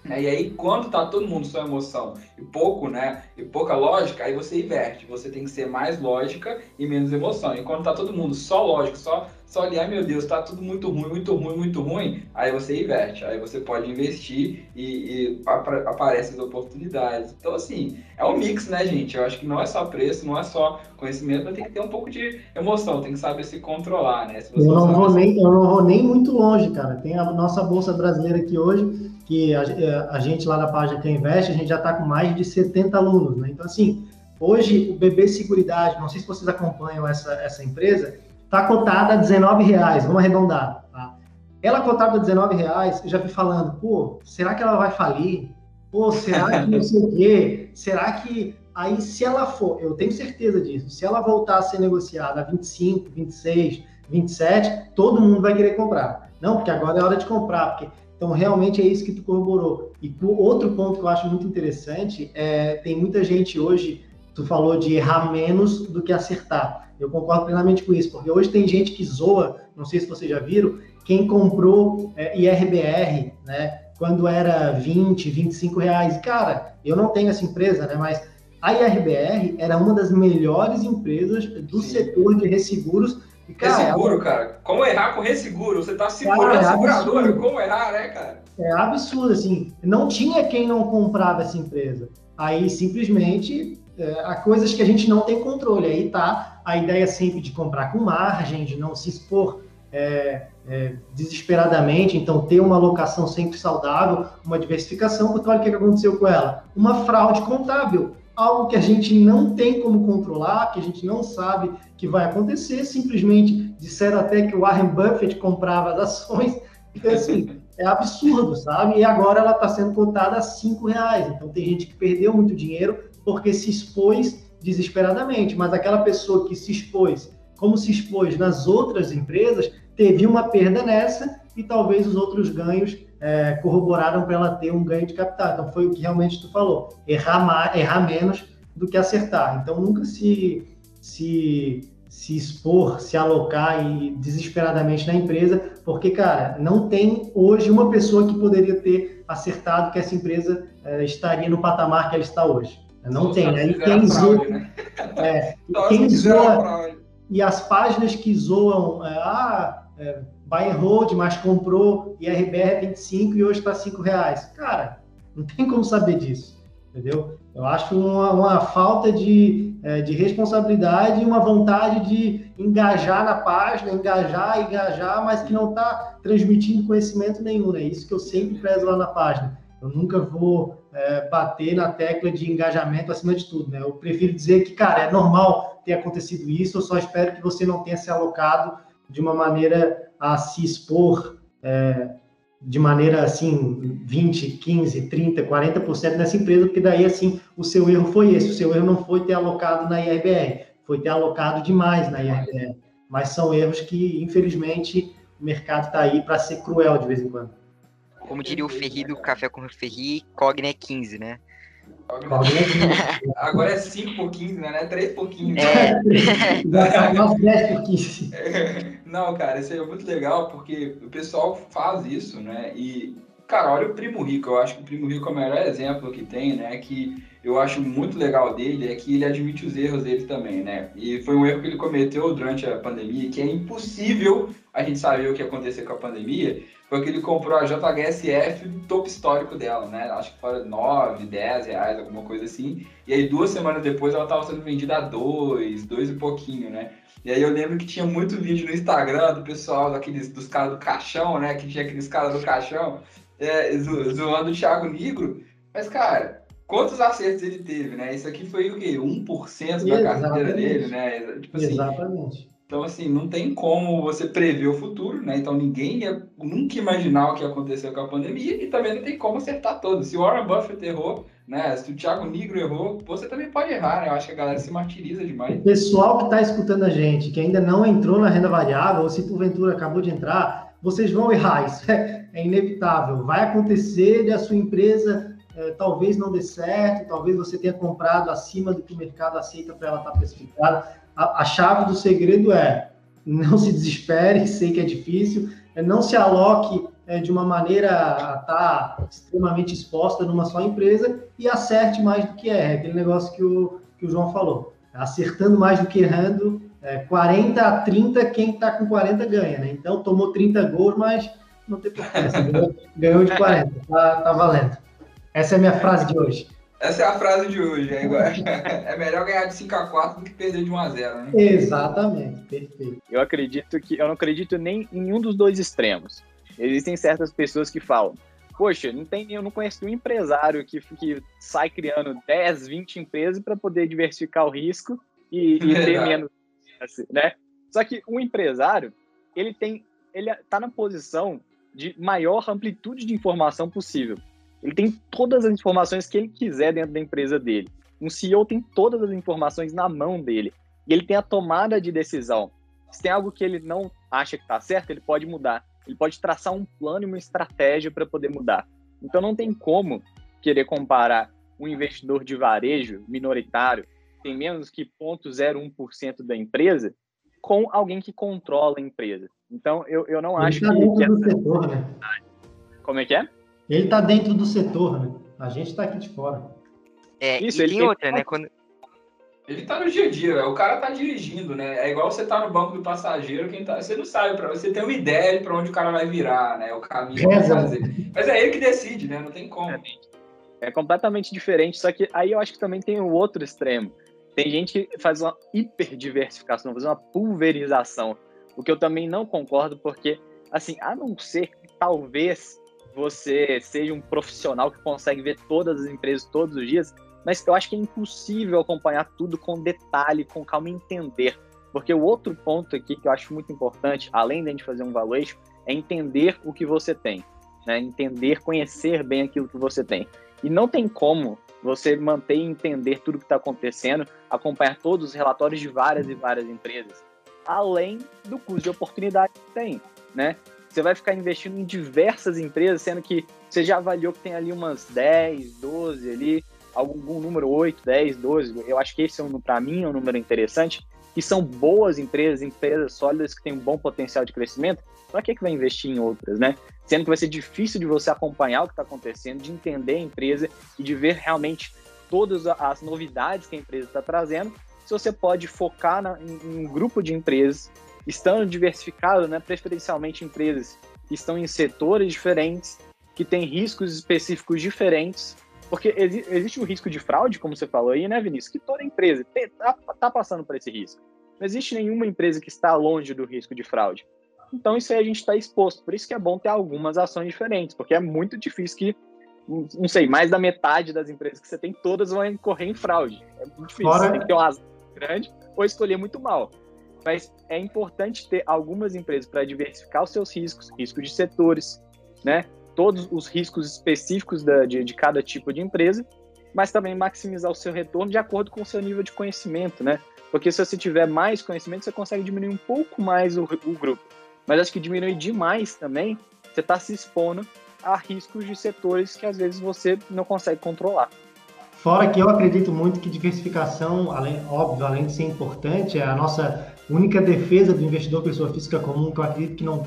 Né? E aí, quando tá todo mundo só emoção e pouco, né? E pouca lógica, aí você inverte. Você tem que ser mais lógica e menos emoção. E quando tá todo mundo só lógico, só só ali, ai meu Deus, tá tudo muito ruim, muito ruim, muito ruim, aí você inverte, aí você pode investir e, e aparecem as oportunidades. Então, assim, é um mix, né, gente? Eu acho que não é só preço, não é só conhecimento, mas tem que ter um pouco de emoção, tem que saber se controlar, né? Se eu, não vou nem, eu não vou nem muito longe, cara. Tem a nossa Bolsa Brasileira aqui hoje, que a, a gente lá na página que investe, a gente já está com mais de 70 alunos, né? Então, assim, hoje o BB Seguridade, não sei se vocês acompanham essa, essa empresa, Está cotada a 19 reais, vamos arredondar. Tá? Ela cotada a 19 reais, eu já vi falando, pô, será que ela vai falir? Pô, será que não sei o quê? Será que. Aí, se ela for, eu tenho certeza disso, se ela voltar a ser negociada a 25, 26, 27, todo mundo vai querer comprar. Não, porque agora é hora de comprar, porque então, realmente é isso que tu corroborou. E outro ponto que eu acho muito interessante é tem muita gente hoje, tu falou de errar menos do que acertar. Eu concordo plenamente com isso, porque hoje tem gente que zoa, não sei se vocês já viram, quem comprou é, IRBR, né, quando era 20, 25 reais. Cara, eu não tenho essa empresa, né, mas a IRBR era uma das melhores empresas do Sim. setor de resseguros. E, cara, resseguro, ela... cara. Como errar com resseguro? Você está segurando cara, é a seguradora, como errar, né, cara? É absurdo, assim. Não tinha quem não comprava essa empresa. Aí, simplesmente, é, há coisas que a gente não tem controle. Aí tá a ideia sempre de comprar com margem, de não se expor é, é, desesperadamente, então ter uma alocação sempre saudável, uma diversificação, porque olha o que aconteceu com ela. Uma fraude contábil, algo que a gente não tem como controlar, que a gente não sabe que vai acontecer, simplesmente disseram até que o Warren Buffett comprava as ações, [laughs] então assim, é absurdo, sabe? E agora ela está sendo cotada a cinco reais, então tem gente que perdeu muito dinheiro porque se expôs desesperadamente, mas aquela pessoa que se expôs, como se expôs nas outras empresas, teve uma perda nessa e talvez os outros ganhos é, corroboraram para ela ter um ganho de capital. Então foi o que realmente tu falou, errar, mais, errar menos do que acertar. Então nunca se, se, se expor, se alocar e desesperadamente na empresa, porque, cara, não tem hoje uma pessoa que poderia ter acertado que essa empresa é, estaria no patamar que ela está hoje. Não tem, né? E quem zoa, né? [laughs] é, [laughs] quem zoa e as páginas que zoam, é, ah, é, buy and hold, mas comprou IRBR 25 e hoje está 5 reais. Cara, não tem como saber disso, entendeu? Eu acho uma, uma falta de, é, de responsabilidade e uma vontade de engajar na página, engajar, engajar, mas que não está transmitindo conhecimento nenhum, né? Isso que eu sempre prezo lá na página. Eu nunca vou é, bater na tecla de engajamento acima de tudo, né? Eu prefiro dizer que, cara, é normal ter acontecido isso, eu só espero que você não tenha se alocado de uma maneira a se expor é, de maneira assim, 20, 15, 30, 40% nessa empresa, porque daí assim o seu erro foi esse, o seu erro não foi ter alocado na IRBR, foi ter alocado demais na IRBR. Mas são erros que, infelizmente, o mercado está aí para ser cruel de vez em quando. Como diria o Ferri do Café com Ferri, Cogna é 15, né? Agora é 5 por 15, né? 3 por 15. É. [laughs] 10 por 15. Não, cara, isso aí é muito legal porque o pessoal faz isso, né? E, cara, olha o Primo Rico. Eu acho que o Primo Rico é o melhor exemplo que tem, né? Que eu acho muito legal dele é que ele admite os erros dele também, né? E foi um erro que ele cometeu durante a pandemia, que é impossível a gente saber o que ia acontecer com a pandemia, foi que ele comprou a JHSF do topo histórico dela, né? Acho que foi 9, 10 reais, alguma coisa assim. E aí duas semanas depois ela estava sendo vendida a 2, 2 e pouquinho, né? E aí eu lembro que tinha muito vídeo no Instagram do pessoal, daqueles, dos caras do caixão, né? Que tinha aqueles caras do caixão é, zoando o Thiago Negro. Mas, cara, quantos acertos ele teve, né? Isso aqui foi o quê? 1% da carteira dele, né? Tipo assim, Exatamente. Então, assim, não tem como você prever o futuro, né? Então, ninguém ia nunca imaginar o que ia acontecer com a pandemia e também não tem como acertar todos. Se o Warren Buffett errou, né? Se o Thiago Negro errou, você também pode errar, né? Eu acho que a galera se martiriza demais. O pessoal que está escutando a gente, que ainda não entrou na renda variável, ou se porventura acabou de entrar, vocês vão errar. Isso é, é inevitável. Vai acontecer e a sua empresa é, talvez não dê certo, talvez você tenha comprado acima do que o mercado aceita para ela estar tá precificada a, a chave do segredo é não se desespere, [laughs] sei que é difícil, é não se aloque é, de uma maneira a estar tá extremamente exposta numa só empresa e acerte mais do que é, aquele negócio que o, que o João falou. Acertando mais do que errando, é, 40 a 30, quem está com 40 ganha, né? Então tomou 30 gols, mas não tem importância, ganhou, [laughs] ganhou de 40, tá, tá valendo. Essa é a minha frase de hoje. Essa é a frase de hoje. É, [laughs] é melhor ganhar de 5 a 4 do que perder de 1 a 0 né? Exatamente, perfeito. Eu acredito que eu não acredito nem em nenhum dos dois extremos. Existem certas pessoas que falam: Poxa, não tem, eu não conheço um empresário que, que sai criando 10, 20 empresas para poder diversificar o risco e, e [laughs] ter menos. Né? Só que um empresário, ele tem. Ele está na posição de maior amplitude de informação possível. Ele tem todas as informações que ele quiser dentro da empresa dele. Um CEO tem todas as informações na mão dele. E ele tem a tomada de decisão. Se tem algo que ele não acha que está certo, ele pode mudar. Ele pode traçar um plano e uma estratégia para poder mudar. Então não tem como querer comparar um investidor de varejo minoritário, tem menos que 0,01% da empresa, com alguém que controla a empresa. Então eu, eu não acho tá que. que essa... setor, né? Como é que é? Ele está dentro do setor, né? A gente está aqui de fora. É, Isso, e tem outra, né? Quando... Ele tá no dia a dia, o cara tá dirigindo, né? É igual você tá no banco do passageiro, quem tá, você não sabe para você tem uma ideia de para onde o cara vai virar, né? O caminho que vai fazer. Mas é ele que decide, né? Não tem como. É, é completamente diferente, só que aí eu acho que também tem o outro extremo. Tem gente que faz uma hiperdiversificação, faz uma pulverização, o que eu também não concordo, porque, assim, a não ser que talvez você seja um profissional que consegue ver todas as empresas todos os dias, mas eu acho que é impossível acompanhar tudo com detalhe, com calma e entender. Porque o outro ponto aqui que eu acho muito importante, além de a gente fazer um valuation, é entender o que você tem. Né? Entender, conhecer bem aquilo que você tem. E não tem como você manter e entender tudo que está acontecendo, acompanhar todos os relatórios de várias e várias empresas, além do custo de oportunidade que tem, né? Você vai ficar investindo em diversas empresas, sendo que você já avaliou que tem ali umas 10, 12 ali, algum número 8, 10, 12. Eu acho que esse é um, para mim, é um número interessante, que são boas empresas, empresas sólidas que têm um bom potencial de crescimento, para que, que vai investir em outras, né? Sendo que vai ser difícil de você acompanhar o que está acontecendo, de entender a empresa e de ver realmente todas as novidades que a empresa está trazendo, se você pode focar na, em, em, um grupo de empresas, estando diversificado, né, preferencialmente empresas que estão em setores diferentes, que têm riscos específicos diferentes, porque exi existe o risco de fraude, como você falou aí, né, Vinícius? Que toda empresa está tá passando por esse risco. Não existe nenhuma empresa que está longe do risco de fraude. Então, isso aí a gente está exposto. Por isso que é bom ter algumas ações diferentes, porque é muito difícil que, não sei, mais da metade das empresas que você tem, todas vão incorrer em fraude. É muito difícil. Fora... Você tem que ter uma grande ou escolher muito mal. Mas é importante ter algumas empresas para diversificar os seus riscos, risco de setores, né? todos os riscos específicos da, de, de cada tipo de empresa, mas também maximizar o seu retorno de acordo com o seu nível de conhecimento, né? Porque se você tiver mais conhecimento, você consegue diminuir um pouco mais o, o grupo. Mas acho que diminuir demais também, você está se expondo a riscos de setores que às vezes você não consegue controlar. Fora que eu acredito muito que diversificação, além, óbvio, além de ser importante, é a nossa única defesa do investidor pessoa física comum, que eu acredito que não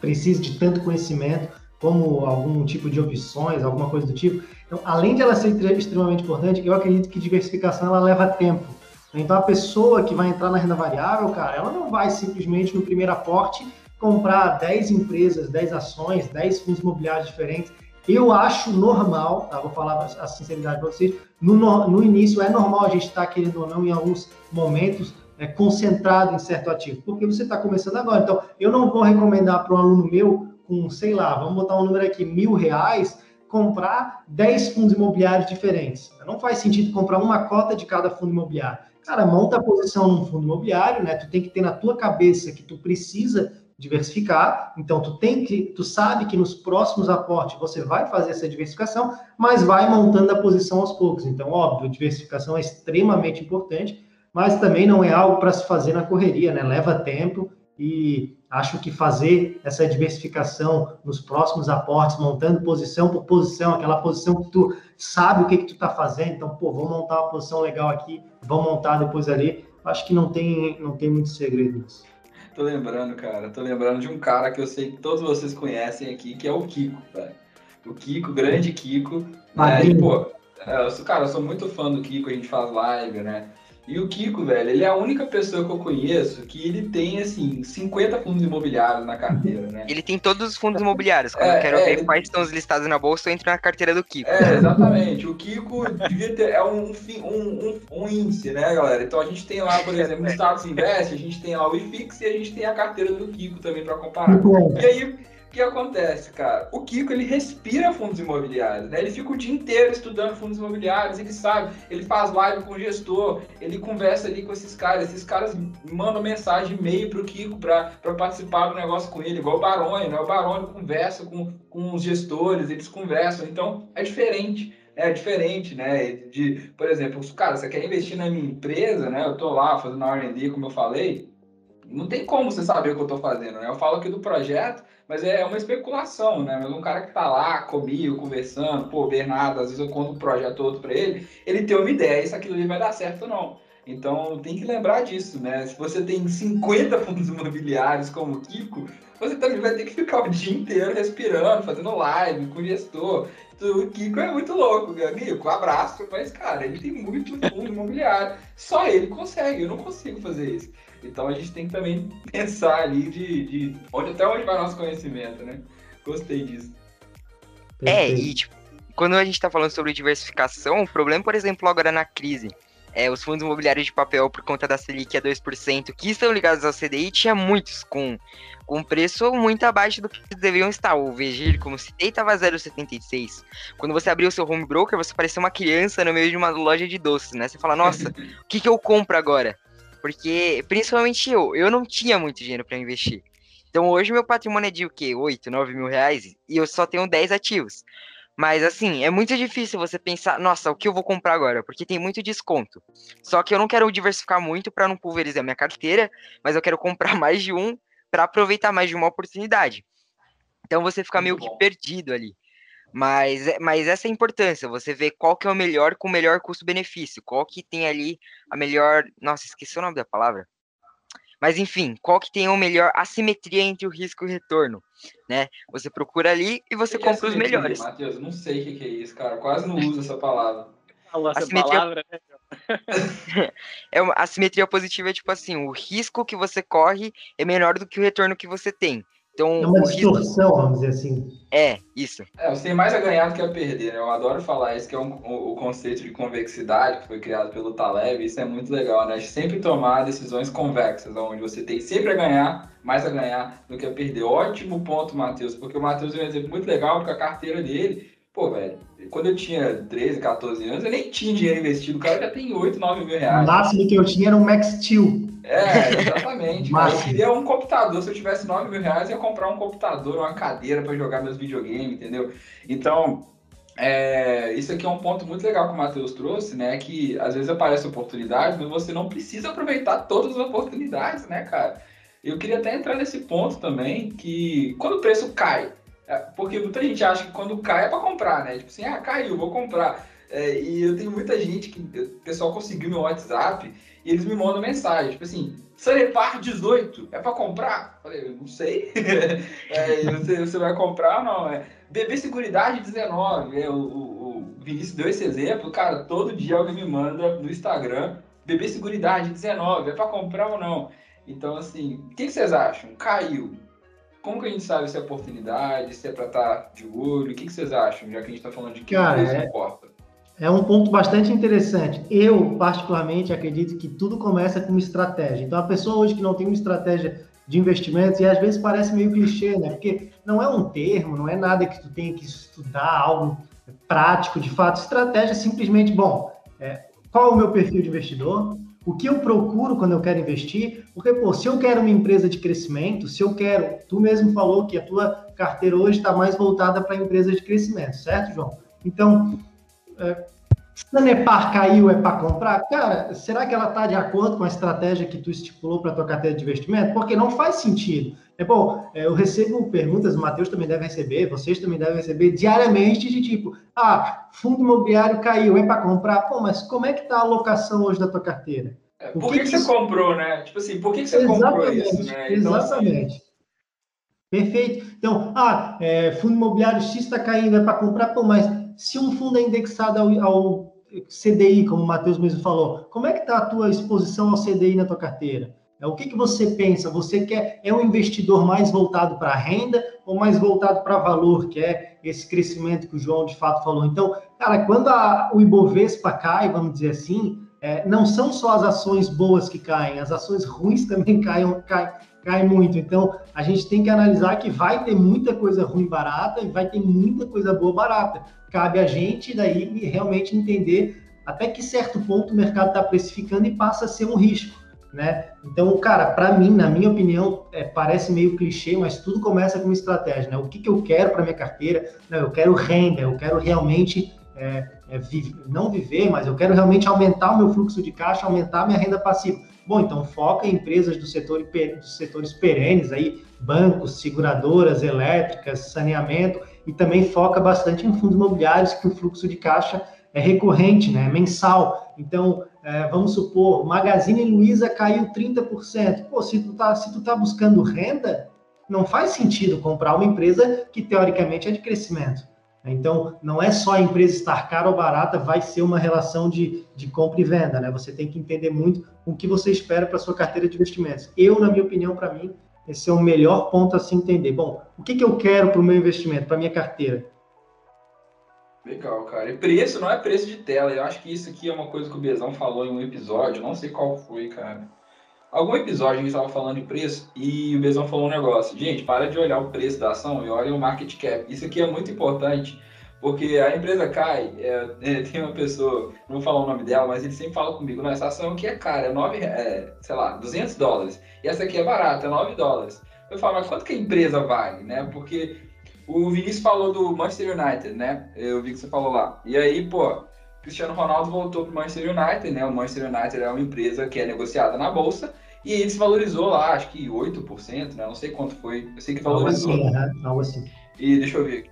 precisa de tanto conhecimento como algum tipo de opções, alguma coisa do tipo. Então, além de ela ser extremamente importante, eu acredito que diversificação ela leva tempo. Então, a pessoa que vai entrar na renda variável, cara, ela não vai simplesmente no primeiro aporte comprar 10 empresas, 10 ações, 10 fundos imobiliários diferentes. Eu acho normal, tá? vou falar a sinceridade para vocês, no, no início é normal a gente estar, tá, querendo ou não, em alguns momentos, é, concentrado em certo ativo, porque você está começando agora. Então, eu não vou recomendar para um aluno meu, com, sei lá, vamos botar um número aqui, mil reais, comprar 10 fundos imobiliários diferentes. Não faz sentido comprar uma cota de cada fundo imobiliário. Cara, monta a posição num fundo imobiliário, né? Tu tem que ter na tua cabeça que tu precisa diversificar. Então, tu tem que, tu sabe que nos próximos aportes você vai fazer essa diversificação, mas vai montando a posição aos poucos. Então, óbvio, diversificação é extremamente importante, mas também não é algo para se fazer na correria, né? Leva tempo e acho que fazer essa diversificação nos próximos aportes, montando posição por posição, aquela posição que tu sabe o que que tu está fazendo, então, pô, vou montar uma posição legal aqui, vou montar depois ali, acho que não tem, não tem muito segredo nisso. Tô lembrando, cara, tô lembrando de um cara que eu sei que todos vocês conhecem aqui, que é o Kiko, velho. O Kiko, grande Kiko. Né? E, pô, é, eu, cara, eu sou muito fã do Kiko, a gente faz live, né? E o Kiko, velho, ele é a única pessoa que eu conheço que ele tem, assim, 50 fundos imobiliários na carteira, né? Ele tem todos os fundos imobiliários. Quando é, eu quero é, ver ele... quais estão os listados na bolsa, eu entro na carteira do Kiko. É, exatamente. O Kiko devia ter, é um, um, um, um, índice, né, galera? Então a gente tem lá, por exemplo, no Status Invest, a gente tem lá o IFIX e a gente tem a carteira do Kiko também para comparar. E aí, o que acontece, cara? O Kiko, ele respira fundos imobiliários, né? Ele fica o dia inteiro estudando fundos imobiliários, ele sabe, ele faz live com o gestor, ele conversa ali com esses caras, esses caras mandam mensagem, e-mail pro Kiko para participar do negócio com ele, igual o Baroni, né? O Baroni conversa com, com os gestores, eles conversam, então é diferente é diferente, né? De, por exemplo, cara, você quer investir na minha empresa, né? Eu tô lá fazendo R&D, como eu falei, não tem como você saber o que eu tô fazendo, né? Eu falo aqui do projeto, mas é uma especulação, né? Mas um cara que tá lá comigo, conversando, pô, Bernardo, às vezes eu conto um projeto outro para ele, ele tem uma ideia se aquilo ali vai dar certo ou não. Então tem que lembrar disso, né? Se você tem 50 fundos imobiliários como o Kiko, você também vai ter que ficar o dia inteiro respirando, fazendo live com o gestor. O Kiko é muito louco. Um abraço, mas, cara, ele tem muito fundo imobiliário. Só ele consegue, eu não consigo fazer isso. Então a gente tem que também [laughs] pensar ali de, de onde, até onde vai nosso conhecimento, né? Gostei disso. É, e tipo, quando a gente está falando sobre diversificação, o problema, por exemplo, agora na crise, é, os fundos imobiliários de papel por conta da Selic a 2%, que estão ligados ao CDI, tinha muitos com, com preço muito abaixo do que deveriam estar. O VG, como citei, estava 0,76. Quando você abriu o seu home broker, você parecia uma criança no meio de uma loja de doces, né? Você fala, nossa, [laughs] o que, que eu compro agora? Porque, principalmente eu, eu não tinha muito dinheiro para investir. Então hoje meu patrimônio é de o quê? 8, 9 mil reais e eu só tenho 10 ativos. Mas assim, é muito difícil você pensar, nossa, o que eu vou comprar agora? Porque tem muito desconto. Só que eu não quero diversificar muito para não pulverizar minha carteira, mas eu quero comprar [laughs] mais de um para aproveitar mais de uma oportunidade. Então você fica meio que perdido ali. Mas, é, mas essa é a importância, você vê qual que é o melhor com o melhor custo-benefício, qual que tem ali a melhor. Nossa, esqueci o nome da palavra. Mas enfim, qual que tem a melhor assimetria entre o risco e o retorno, né? Você procura ali e você que compra os melhores. Matheus, não sei o que, é isso, cara. Quase não uso essa palavra. [laughs] Assimetria... palavra, né? [laughs] é uma assimetria positiva é tipo assim, o risco que você corre é menor do que o retorno que você tem. Então, é uma distorção, risco... vamos dizer assim. É, isso. É, você tem mais a ganhar do que a perder, né? Eu adoro falar isso, que é um, o, o, conceito de convexidade que foi criado pelo Taleb, isso é muito legal, né? Sempre tomar decisões convexas, onde você tem sempre a ganhar, mais a ganhar do que a perder. Ótimo ponto, Matheus, porque o Matheus é um exemplo muito legal, porque a carteira dele, pô, velho, quando eu tinha 13, 14 anos, eu nem tinha dinheiro investido, o cara já tem 8, 9 mil reais. O máximo que eu tinha era um Max Steel. É, exatamente. Mas eu queria um computador. Se eu tivesse 9 mil reais, eu ia comprar um computador, uma cadeira para jogar meus videogames, entendeu? Então, é, isso aqui é um ponto muito legal que o Matheus trouxe, né? Que às vezes aparece oportunidade, mas você não precisa aproveitar todas as oportunidades, né, cara? Eu queria até entrar nesse ponto também, que quando o preço cai, é, porque muita gente acha que quando cai é para comprar, né? Tipo assim, ah, caiu, vou comprar. É, e eu tenho muita gente que o pessoal conseguiu meu WhatsApp e eles me mandam mensagem, tipo assim, Sanepar 18, é para comprar? Falei, não sei. [laughs] é, você, você vai comprar ou não? É, BB Seguridade 19, é, o, o, Vinícius deu esse exemplo, cara, todo dia alguém me manda no Instagram, BB Seguridade 19, é para comprar ou não? Então, assim, o que, vocês acham? Caiu. Como que a gente sabe se é oportunidade, se é para estar tá de olho? O que, que, vocês acham, já que a gente está falando de que cara, é... importa? É um ponto bastante interessante. Eu, particularmente, acredito que tudo começa com uma estratégia. Então, a pessoa hoje que não tem uma estratégia de investimentos, e às vezes parece meio clichê, né? Porque não é um termo, não é nada que tu tenha que estudar, algo prático, de fato. Estratégia é simplesmente, bom, é, qual é o meu perfil de investidor? O que eu procuro quando eu quero investir? Porque, pô, se eu quero uma empresa de crescimento, se eu quero, tu mesmo falou que a tua carteira hoje está mais voltada para empresas de crescimento, certo, João? Então, é, Sanepar caiu é para comprar? Cara, será que ela está de acordo com a estratégia que tu estipulou para tua carteira de investimento? Porque não faz sentido. É bom, é, eu recebo perguntas, o Matheus também deve receber, vocês também devem receber diariamente de tipo, ah, fundo imobiliário caiu, é para comprar? Pô, mas como é que está a alocação hoje da tua carteira? É, por que, que, que, você comprou, né? Tipo assim, por que, que você exatamente, comprou isso, né? Então, assim, exatamente. Assim... Perfeito. Então, ah, é, fundo imobiliário X está caindo, é para comprar, pô, mas se um fundo é indexado ao, ao CDI, como o Matheus mesmo falou, como é que está a tua exposição ao CDI na tua carteira? É, o que, que você pensa? Você quer é um investidor mais voltado para a renda ou mais voltado para valor, que é esse crescimento que o João de fato falou? Então, cara, quando a, o Ibovespa cai, vamos dizer assim, é, não são só as ações boas que caem, as ações ruins também [laughs] caem, caem, caem muito. Então, a gente tem que analisar que vai ter muita coisa ruim barata e vai ter muita coisa boa barata cabe a gente daí realmente entender até que certo ponto o mercado está precificando e passa a ser um risco, né? Então, cara, para mim, na minha opinião, é, parece meio clichê, mas tudo começa com uma estratégia, né? O que, que eu quero para minha carteira? Não, eu quero renda, eu quero realmente é, é, vive, não viver, mas eu quero realmente aumentar o meu fluxo de caixa, aumentar a minha renda passiva. Bom, então foca em empresas do setor, dos setores perenes aí, bancos, seguradoras, elétricas, saneamento, e também foca bastante em fundos imobiliários, que o fluxo de caixa é recorrente, né, mensal. Então, é, vamos supor, Magazine Luiza caiu 30%. Pô, se tu tá, se tu tá buscando renda, não faz sentido comprar uma empresa que teoricamente é de crescimento. Então, não é só a empresa estar cara ou barata, vai ser uma relação de, de compra e venda, né? Você tem que entender muito o que você espera para sua carteira de investimentos. Eu, na minha opinião, para mim, esse é o melhor ponto a se entender. Bom, o que, que eu quero para o meu investimento, para minha carteira? Legal, cara. E preço não é preço de tela. Eu acho que isso aqui é uma coisa que o Bezão falou em um episódio, não sei qual foi, cara. Algum episódio a gente estava falando de preço e o Bezão falou um negócio. Gente, para de olhar o preço da ação e olha o market cap. Isso aqui é muito importante, porque a empresa cai, é, [laughs] é, tem uma pessoa, não vou falar o nome dela, mas ele sempre fala comigo, essa ação aqui é cara, é 9, é, sei lá, 200 dólares. E essa aqui é barata, é 9 dólares. Eu falo, mas quanto que a empresa vale, né? Porque o Vinícius falou do Manchester United, né? Eu vi que você falou lá. E aí, pô, Cristiano Ronaldo voltou para o Manchester United, né? O Manchester United é uma empresa que é negociada na bolsa e ele se valorizou lá, acho que 8%, né? Não sei quanto foi. Eu sei que valorizou. Algo assim, algo assim. E deixa eu ver aqui.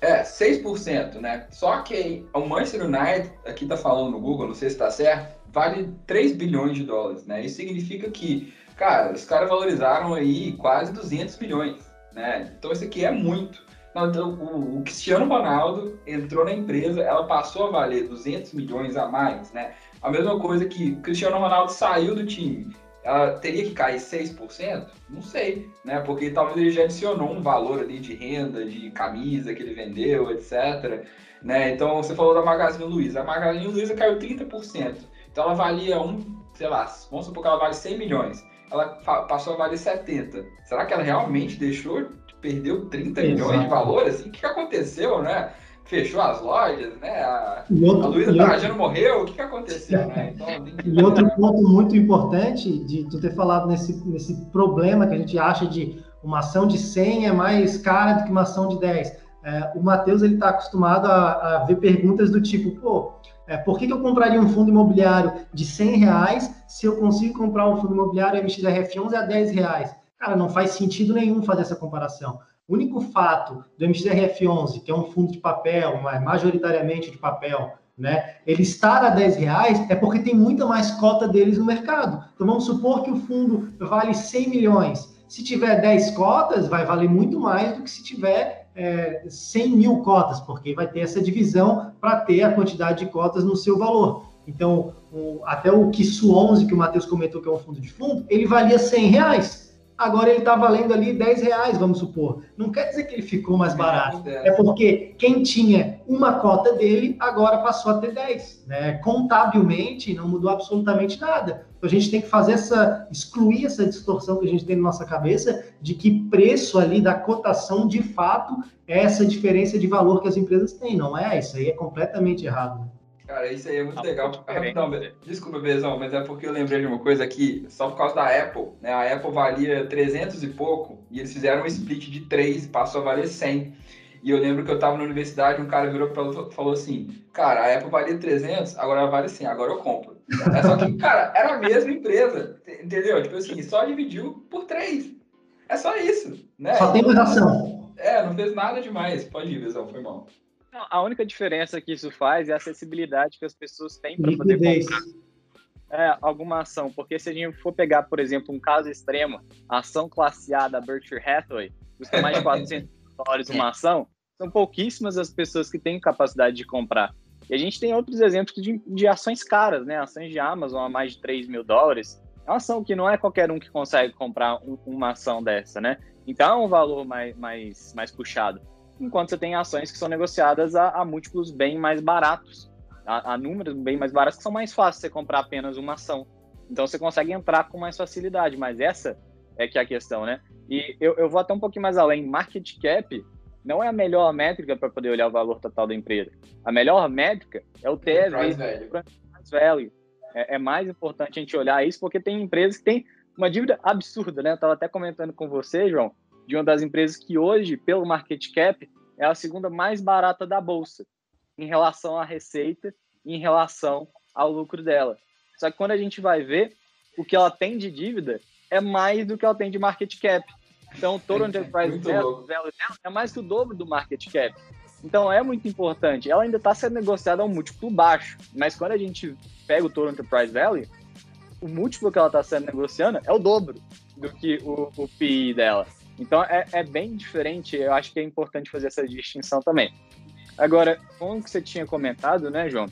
É, 6%, né? Só que o Manchester United, aqui tá falando no Google, não sei se tá certo, vale 3 bilhões de dólares, né? Isso significa que, cara, os caras valorizaram aí quase 200 milhões né? Então isso aqui é muito. Então, o, o, Cristiano Ronaldo entrou na empresa, ela passou a valer 200 milhões a mais, né? A mesma coisa que o Cristiano Ronaldo saiu do time, ela teria que cair 6%? Não sei, né? Porque talvez ele já adicionou um valor ali de renda, de camisa que ele vendeu, etc. Né? Então você falou da Magazine Luiza. A Magazine Luiza caiu 30%. Então ela valia um, sei lá, vamos supor que ela vale 100 milhões ela passou a valer 70. Será que ela realmente deixou, perdeu 30 Exato. milhões de valor? Assim, o que aconteceu, né? Fechou as lojas, né? A, outro, a Luísa Trajano morreu, o que, que aconteceu, né? Então, e outro ponto muito importante de tu ter falado nesse, nesse problema que a gente acha de uma ação de 100 é mais cara do que uma ação de 10. É, o Matheus ele está acostumado a, a ver perguntas do tipo, pô, é, por que, que, eu compraria um fundo imobiliário de 100 reais se eu consigo comprar um fundo imobiliário MXRF11 a 10 reais? Cara, não faz sentido nenhum fazer essa comparação. O único fato do MXRF11, que é um fundo de papel, majoritariamente de papel, né, ele estar a 10 reais é porque tem muita mais cota deles no mercado. Então vamos supor que o fundo vale 100 milhões. Se tiver 10 cotas, vai valer muito mais do que se tiver é, 100 mil cotas, porque vai ter essa divisão para ter a quantidade de cotas no seu valor. Então, o, até o KISU 11, que o Matheus comentou que é um fundo de fundo, ele valia 100 reais agora ele está valendo ali 10 reais, vamos supor. Não quer dizer que ele ficou mais barato. É porque quem tinha uma cota dele agora passou a ter 10. Né? Contabilmente não mudou absolutamente nada. Então a gente tem que fazer essa, excluir essa distorção que a gente tem na nossa cabeça de que preço ali da cotação de fato é essa diferença de valor que as empresas têm. Não é? Isso aí é completamente errado. Né? Cara, isso aí é muito tá legal. Não, desculpa, Bezão, mas é porque eu lembrei de uma coisa aqui, só por causa da Apple, né? A Apple valia 300 e pouco, e eles fizeram um split de 3 e passou a valer 100. E eu lembro que eu tava na universidade, um cara virou e falou assim, cara, a Apple valia 300, agora vale 100, agora eu compro. É só que, cara, era a mesma empresa, entendeu? Tipo assim, só dividiu por 3. É só isso, né? Só tem ação. É, não fez nada demais. Pode ir, Bezão, foi mal. A única diferença que isso faz é a acessibilidade que as pessoas têm para poder comprar é, alguma ação. Porque se a gente for pegar, por exemplo, um caso extremo, a ação classe A da Berkshire Hathaway custa mais de 400 dólares uma ação, são pouquíssimas as pessoas que têm capacidade de comprar. E a gente tem outros exemplos de, de ações caras, né? Ações de Amazon a mais de 3 mil dólares. É uma ação que não é qualquer um que consegue comprar um, uma ação dessa, né? Então é um valor mais, mais, mais puxado enquanto você tem ações que são negociadas a, a múltiplos bem mais baratos, a, a, números bem mais baratos que são mais fáceis você comprar apenas uma ação. Então você consegue entrar com mais facilidade, mas essa é que é a questão, né? E eu, eu vou até um pouquinho mais além. Market cap não é a melhor métrica para poder olhar o valor total da empresa. A melhor métrica é o TEV, price value. É, é mais importante a gente olhar isso porque tem empresas que têm uma dívida absurda, né? Eu estava até comentando com você, João, de uma das empresas que hoje, pelo market cap, é a segunda mais barata da bolsa, em relação à receita e em relação ao lucro dela. Só que quando a gente vai ver, o que ela tem de dívida é mais do que ela tem de market cap. Então, o Total Enterprise Value dela é mais que o dobro do market cap. Então, é muito importante. Ela ainda está sendo negociada a um múltiplo baixo, mas quando a gente pega o Total Enterprise Value, o múltiplo que ela está sendo negociando é o dobro do que o, o PI dela. Então é, é bem diferente, eu acho que é importante fazer essa distinção também. Agora, como que você tinha comentado, né, João?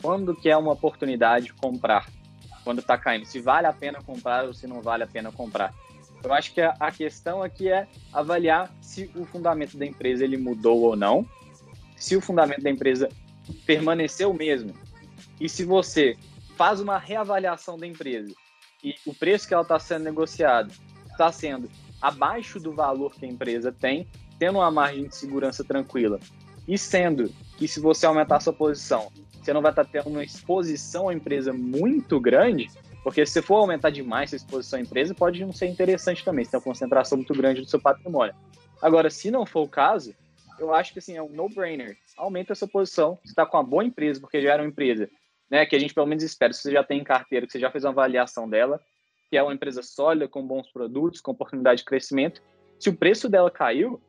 Quando que é uma oportunidade de comprar? Quando está caindo, se vale a pena comprar ou se não vale a pena comprar. Eu acho que a, a questão aqui é avaliar se o fundamento da empresa ele mudou ou não se o fundamento da empresa permanecer o mesmo e se você faz uma reavaliação da empresa e o preço que ela está sendo negociado está sendo abaixo do valor que a empresa tem, tendo uma margem de segurança tranquila e sendo que se você aumentar sua posição, você não vai estar tá tendo uma exposição à empresa muito grande, porque se você for aumentar demais a exposição à empresa, pode não ser interessante também, se tem uma concentração muito grande do seu patrimônio. Agora, se não for o caso, eu acho que assim, é um no-brainer. Aumenta a sua posição, você está com uma boa empresa, porque já era uma empresa né, que a gente pelo menos espera, se você já tem em carteira, que você já fez uma avaliação dela, que é uma empresa sólida, com bons produtos, com oportunidade de crescimento, se o preço dela caiu,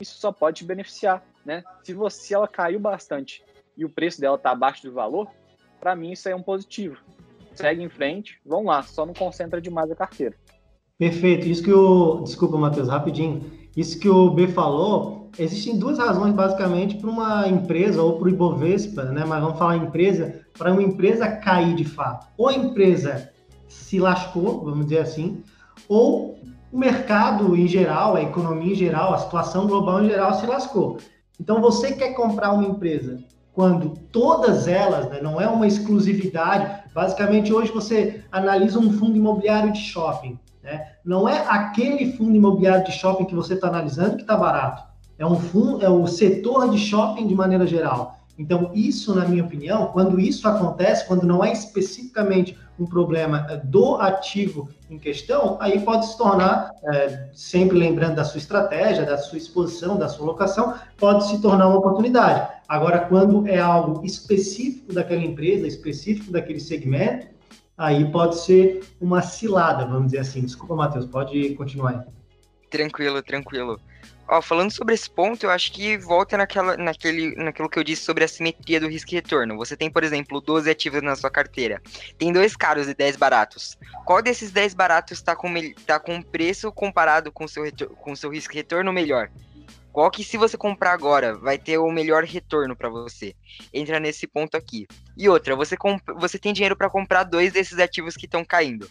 isso só pode te beneficiar, né? Se você ela caiu bastante e o preço dela está abaixo do valor, para mim isso é um positivo. Segue em frente, vamos lá, só não concentra demais a carteira. Perfeito. Isso que o desculpa, Matheus, rapidinho. Isso que o B falou, existem duas razões basicamente para uma empresa ou para o Ibovespa, né? Mas vamos falar empresa, para uma empresa cair de fato. Ou a empresa se lascou, vamos dizer assim, ou o mercado em geral, a economia em geral, a situação global em geral se lascou. Então, você quer comprar uma empresa quando todas elas, né, não é uma exclusividade, basicamente hoje você analisa um fundo imobiliário de shopping, né? não é aquele fundo imobiliário de shopping que você está analisando que está barato, é um fundo, é o setor de shopping de maneira geral. Então, isso, na minha opinião, quando isso acontece, quando não é especificamente um problema do ativo em questão, aí pode se tornar, é, sempre lembrando da sua estratégia, da sua exposição, da sua locação, pode se tornar uma oportunidade. Agora, quando é algo específico daquela empresa, específico daquele segmento, aí pode ser uma cilada, vamos dizer assim. Desculpa, Matheus, pode continuar aí. Tranquilo, tranquilo. Ó, falando sobre esse ponto, eu acho que volta naquela, naquele, naquilo que eu disse sobre a simetria do risco e retorno. Você tem, por exemplo, 12 ativos na sua carteira. Tem dois caros e 10 baratos. Qual desses 10 baratos está com, tá com preço comparado com seu, com seu risco e retorno melhor? Qual que, se você comprar agora, vai ter o melhor retorno para você? Entra nesse ponto aqui. E outra, você, você tem dinheiro para comprar dois desses ativos que estão caindo.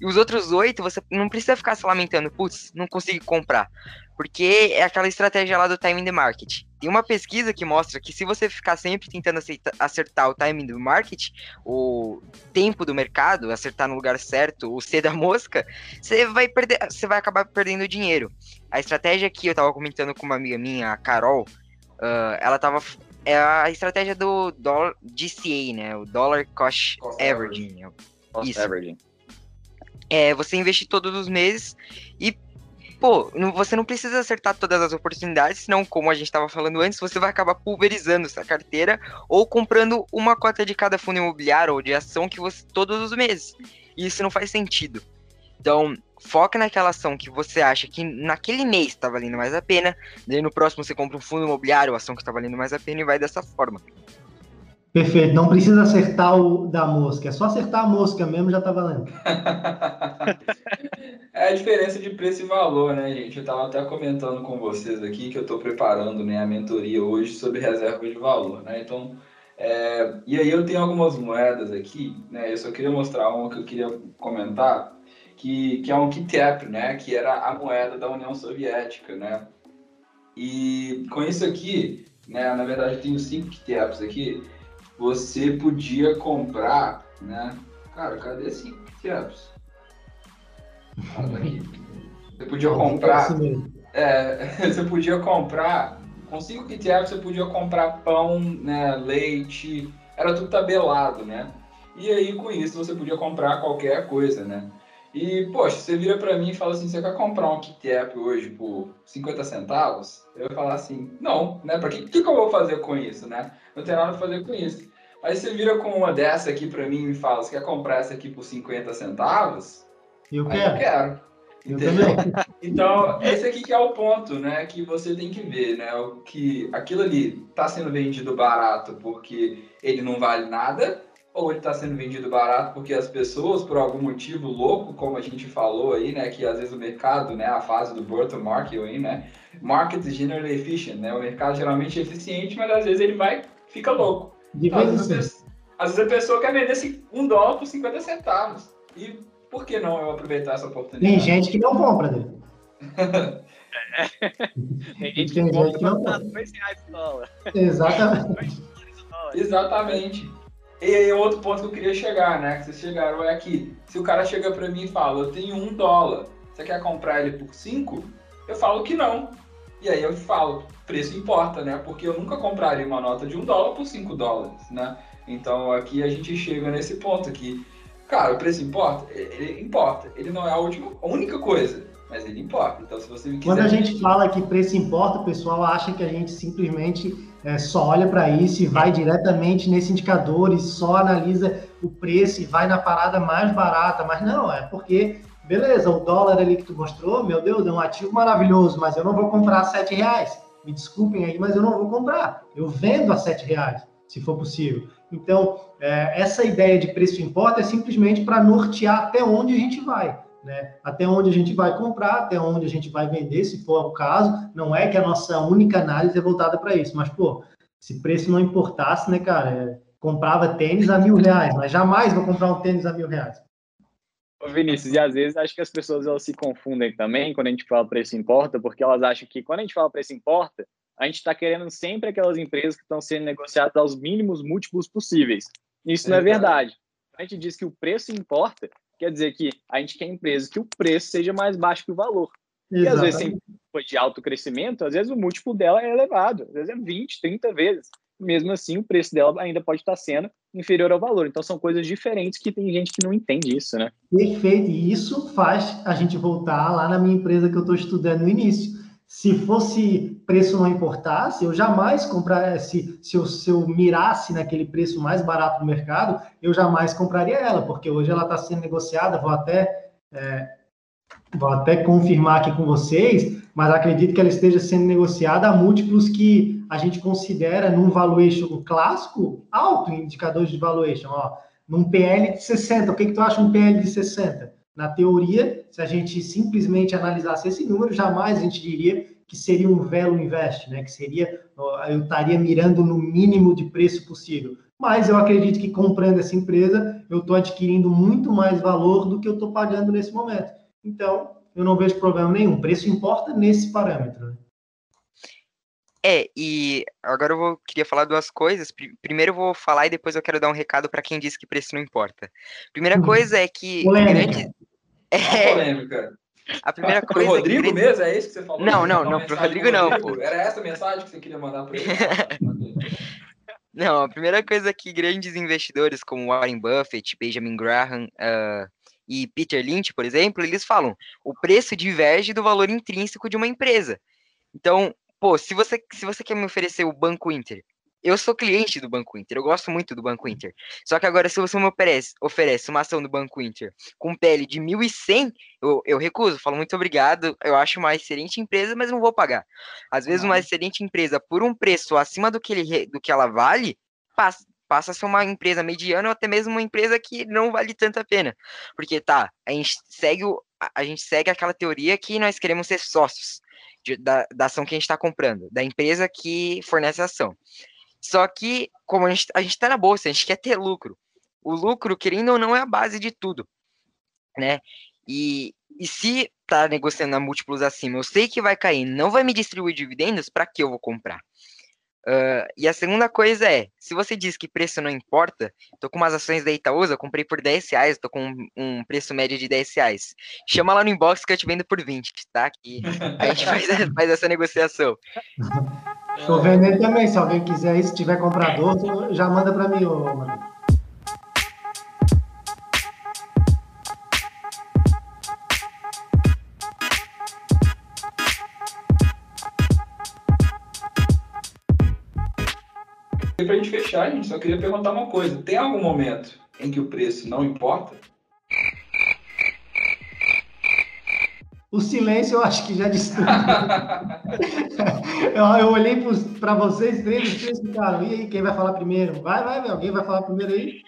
E os outros oito, você não precisa ficar se lamentando, putz, não consigo comprar. Porque é aquela estratégia lá do timing the market. Tem uma pesquisa que mostra que se você ficar sempre tentando acertar, acertar o timing do market, o tempo do mercado, acertar no lugar certo, o C da [laughs] mosca, você vai perder, você vai acabar perdendo dinheiro. A estratégia que eu tava comentando com uma amiga minha, a Carol, uh, ela tava é a estratégia do dollar DCA, né? O Dollar Cost, Cost Averaging. Cost Isso. Averaging. É, você investe todos os meses e pô, você não precisa acertar todas as oportunidades, senão, como a gente estava falando antes, você vai acabar pulverizando essa carteira ou comprando uma cota de cada fundo imobiliário ou de ação que você todos os meses. E isso não faz sentido. Então, foca naquela ação que você acha que naquele mês está valendo mais a pena, daí no próximo você compra um fundo imobiliário, ação que está valendo mais a pena e vai dessa forma. Perfeito, não precisa acertar o da mosca, é só acertar a mosca mesmo, já tá valendo. [laughs] é a diferença de preço e valor, né, gente? Eu estava até comentando com vocês aqui que eu estou preparando né, a mentoria hoje sobre reserva de valor, né? Então, é... e aí eu tenho algumas moedas aqui, né? Eu só queria mostrar uma que eu queria comentar, que, que é um KITEP, né? Que era a moeda da União Soviética, né? E com isso aqui, né? Na verdade, eu tenho cinco KITEPs aqui você podia comprar, né? Cara, cadê? Ah, tá aqui. Você podia comprar. É, [laughs] você podia comprar. Com 5 QTF você podia comprar pão, né, leite, era tudo tabelado, né? E aí com isso você podia comprar qualquer coisa, né? E, poxa, você vira para mim e fala assim, você quer comprar um kit app hoje por 50 centavos? Eu ia falar assim, não, né? Para que, que, que eu vou fazer com isso, né? Não tem nada a fazer com isso. Aí você vira com uma dessa aqui para mim e fala: você quer comprar essa aqui por 50 centavos? Eu quero. eu quero. Eu [laughs] então, esse aqui que é o ponto, né, que você tem que ver, né, o que aquilo ali está sendo vendido barato porque ele não vale nada, ou ele está sendo vendido barato porque as pessoas, por algum motivo louco, como a gente falou aí, né, que às vezes o mercado, né, a fase do Burton Market aí, né, market generally efficient, né, o mercado geralmente é eficiente, mas às vezes ele vai, fica louco. De às, vezes, às, vezes, a pessoa quer vender um dólar por 50 centavos. E por que não eu aproveitar essa oportunidade? Tem gente que não compra, né? [laughs] Tem gente que compra que não dois reais dólar. Exatamente. Exatamente. E aí, outro ponto que eu queria chegar, né? Que vocês chegaram é aqui. Se o cara chega para mim e fala, eu tenho um dólar, você quer comprar ele por cinco? Eu falo que não. E aí eu falo, preço importa, né? Porque eu nunca compraria uma nota de um dólar por cinco dólares, né? Então aqui a gente chega nesse ponto aqui. Cara, o preço importa? Ele importa. Ele não é a, última, a única coisa, mas ele importa. Então se você quiser... Quando a gente fala que preço importa, o pessoal acha que a gente simplesmente é, só olha para isso e vai diretamente nesse indicador e só analisa o preço e vai na parada mais barata. Mas não, é porque beleza, o dólar ali que tu mostrou, meu Deus, é um ativo maravilhoso, mas eu não vou comprar a sete reais. Me desculpem aí, mas eu não vou comprar. Eu vendo a sete reais, se for possível. Então, é, essa ideia de preço importa é simplesmente para nortear até onde a gente vai. Né? Até onde a gente vai comprar, até onde a gente vai vender, se for o caso. Não é que a nossa única análise é voltada para isso, mas, pô, se preço não importasse, né, cara? É, comprava tênis a mil reais, mas jamais vou comprar um tênis a mil reais. Ô Vinícius, e às vezes acho que as pessoas elas se confundem também quando a gente fala preço importa, porque elas acham que quando a gente fala preço importa, a gente está querendo sempre aquelas empresas que estão sendo negociadas aos mínimos múltiplos possíveis. Isso não é verdade. A gente diz que o preço importa, quer dizer que a gente quer empresas que o preço seja mais baixo que o valor. Exatamente. E às vezes, se foi de alto crescimento, às vezes o múltiplo dela é elevado, às vezes é 20, 30 vezes mesmo assim o preço dela ainda pode estar sendo inferior ao valor. Então são coisas diferentes que tem gente que não entende isso, né? Perfeito. E isso faz a gente voltar lá na minha empresa que eu estou estudando no início. Se fosse preço não importasse, eu jamais comprasse, se eu, se eu mirasse naquele preço mais barato do mercado, eu jamais compraria ela, porque hoje ela está sendo negociada, vou até, é, vou até confirmar aqui com vocês, mas acredito que ela esteja sendo negociada a múltiplos que a gente considera num valuation clássico alto indicadores de valuation. Ó, num PL de 60, o que, que tu acha um PL de 60? Na teoria, se a gente simplesmente analisasse esse número, jamais a gente diria que seria um velo invest, né? Que seria, eu estaria mirando no mínimo de preço possível. Mas eu acredito que comprando essa empresa, eu estou adquirindo muito mais valor do que eu estou pagando nesse momento. Então, eu não vejo problema nenhum. Preço importa nesse parâmetro. Né? É, e agora eu vou, queria falar duas coisas. Primeiro eu vou falar e depois eu quero dar um recado para quem disse que preço não importa. Primeira uhum. coisa é que grande é polêmica. A primeira coisa. Pro Rodrigo mesmo? É isso que você falou? Não, não, não, pro Rodrigo não, pô. Era essa a mensagem que você queria mandar para ele? [laughs] não, a primeira coisa que grandes investidores como Warren Buffett, Benjamin Graham uh, e Peter Lynch, por exemplo, eles falam o preço diverge do valor intrínseco de uma empresa. Então, pô, se você, se você quer me oferecer o Banco Inter, eu sou cliente do Banco Inter, eu gosto muito do Banco Inter. Só que agora, se você me oferece, oferece uma ação do Banco Inter com PL de 1.100, eu, eu recuso, falo muito obrigado, eu acho uma excelente empresa, mas não vou pagar. Às vezes, uma excelente empresa, por um preço acima do que, ele, do que ela vale, passa, passa a ser uma empresa mediana ou até mesmo uma empresa que não vale tanto a pena. Porque, tá, a gente segue, o, a gente segue aquela teoria que nós queremos ser sócios de, da, da ação que a gente está comprando, da empresa que fornece a ação. Só que, como a gente está na bolsa, a gente quer ter lucro. O lucro, querendo ou não, é a base de tudo, né? E, e se tá negociando a múltiplos acima, eu sei que vai cair, não vai me distribuir dividendos, para que eu vou comprar? Uh, e a segunda coisa é, se você diz que preço não importa, tô com umas ações da Itaúsa, comprei por 10 reais, tô com um, um, preço médio de 10 reais. Chama lá no inbox que eu te vendo por 20, tá? Que a gente faz, [laughs] faz essa negociação. Tô vendendo também, se alguém quiser aí, se tiver comprador, já manda para mim, ô, mano. Para a gente fechar, a gente só queria perguntar uma coisa: tem algum momento em que o preço não importa? O silêncio eu acho que já disse tudo. eu, eu, olhei para vocês três e vocês ficaram, e aí, quem vai falar primeiro? Vai, vai, alguém vai falar primeiro aí?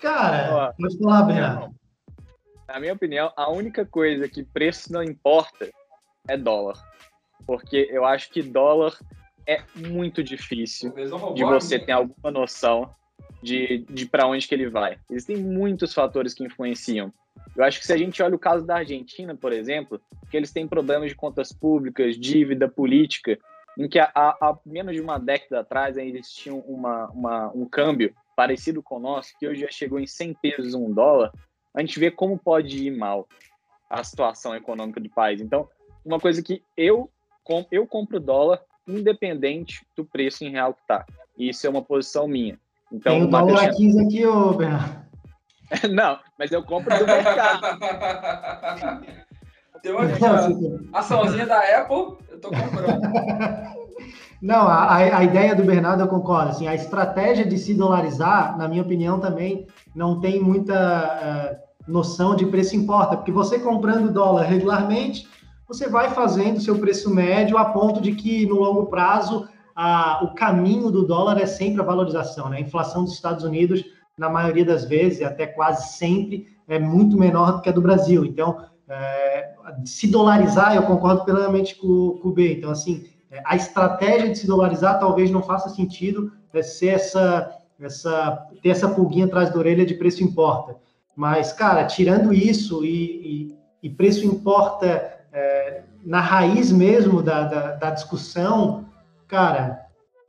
Cara, pode falar, Bernardo. Na minha opinião, a única coisa que preço não importa é dólar. Porque eu acho que dólar é muito difícil de você ter alguma noção de, de para onde que ele vai. Existem muitos fatores que influenciam. Eu acho que se a gente olha o caso da Argentina, por exemplo, que eles têm problemas de contas públicas, dívida política, em que há, há menos de uma década atrás eles tinham uma, uma, um câmbio parecido com o nosso, que hoje já chegou em 100 pesos um dólar, a gente vê como pode ir mal a situação econômica do país. Então, uma coisa que eu, eu compro dólar independente do preço em real que está. Isso é uma posição minha. Então, Tem o dólar 15 aqui, ô Bernardo. [laughs] Não, mas eu compro do mercado. [laughs] Tem uma açãozinha da Apple, eu tô comprando. [laughs] Não, a, a ideia do Bernardo eu concordo. Assim, a estratégia de se dolarizar, na minha opinião, também não tem muita uh, noção de preço importa, porque você comprando dólar regularmente, você vai fazendo seu preço médio a ponto de que no longo prazo a, o caminho do dólar é sempre a valorização. Né? A inflação dos Estados Unidos, na maioria das vezes, até quase sempre, é muito menor do que a do Brasil. Então, é, se dolarizar, eu concordo plenamente com, com o B. Então, assim, é, a estratégia de se dolarizar talvez não faça sentido é, ser essa, essa, ter essa pulguinha atrás da orelha de preço importa. Mas, cara, tirando isso e, e, e preço importa é, na raiz mesmo da, da, da, discussão, cara,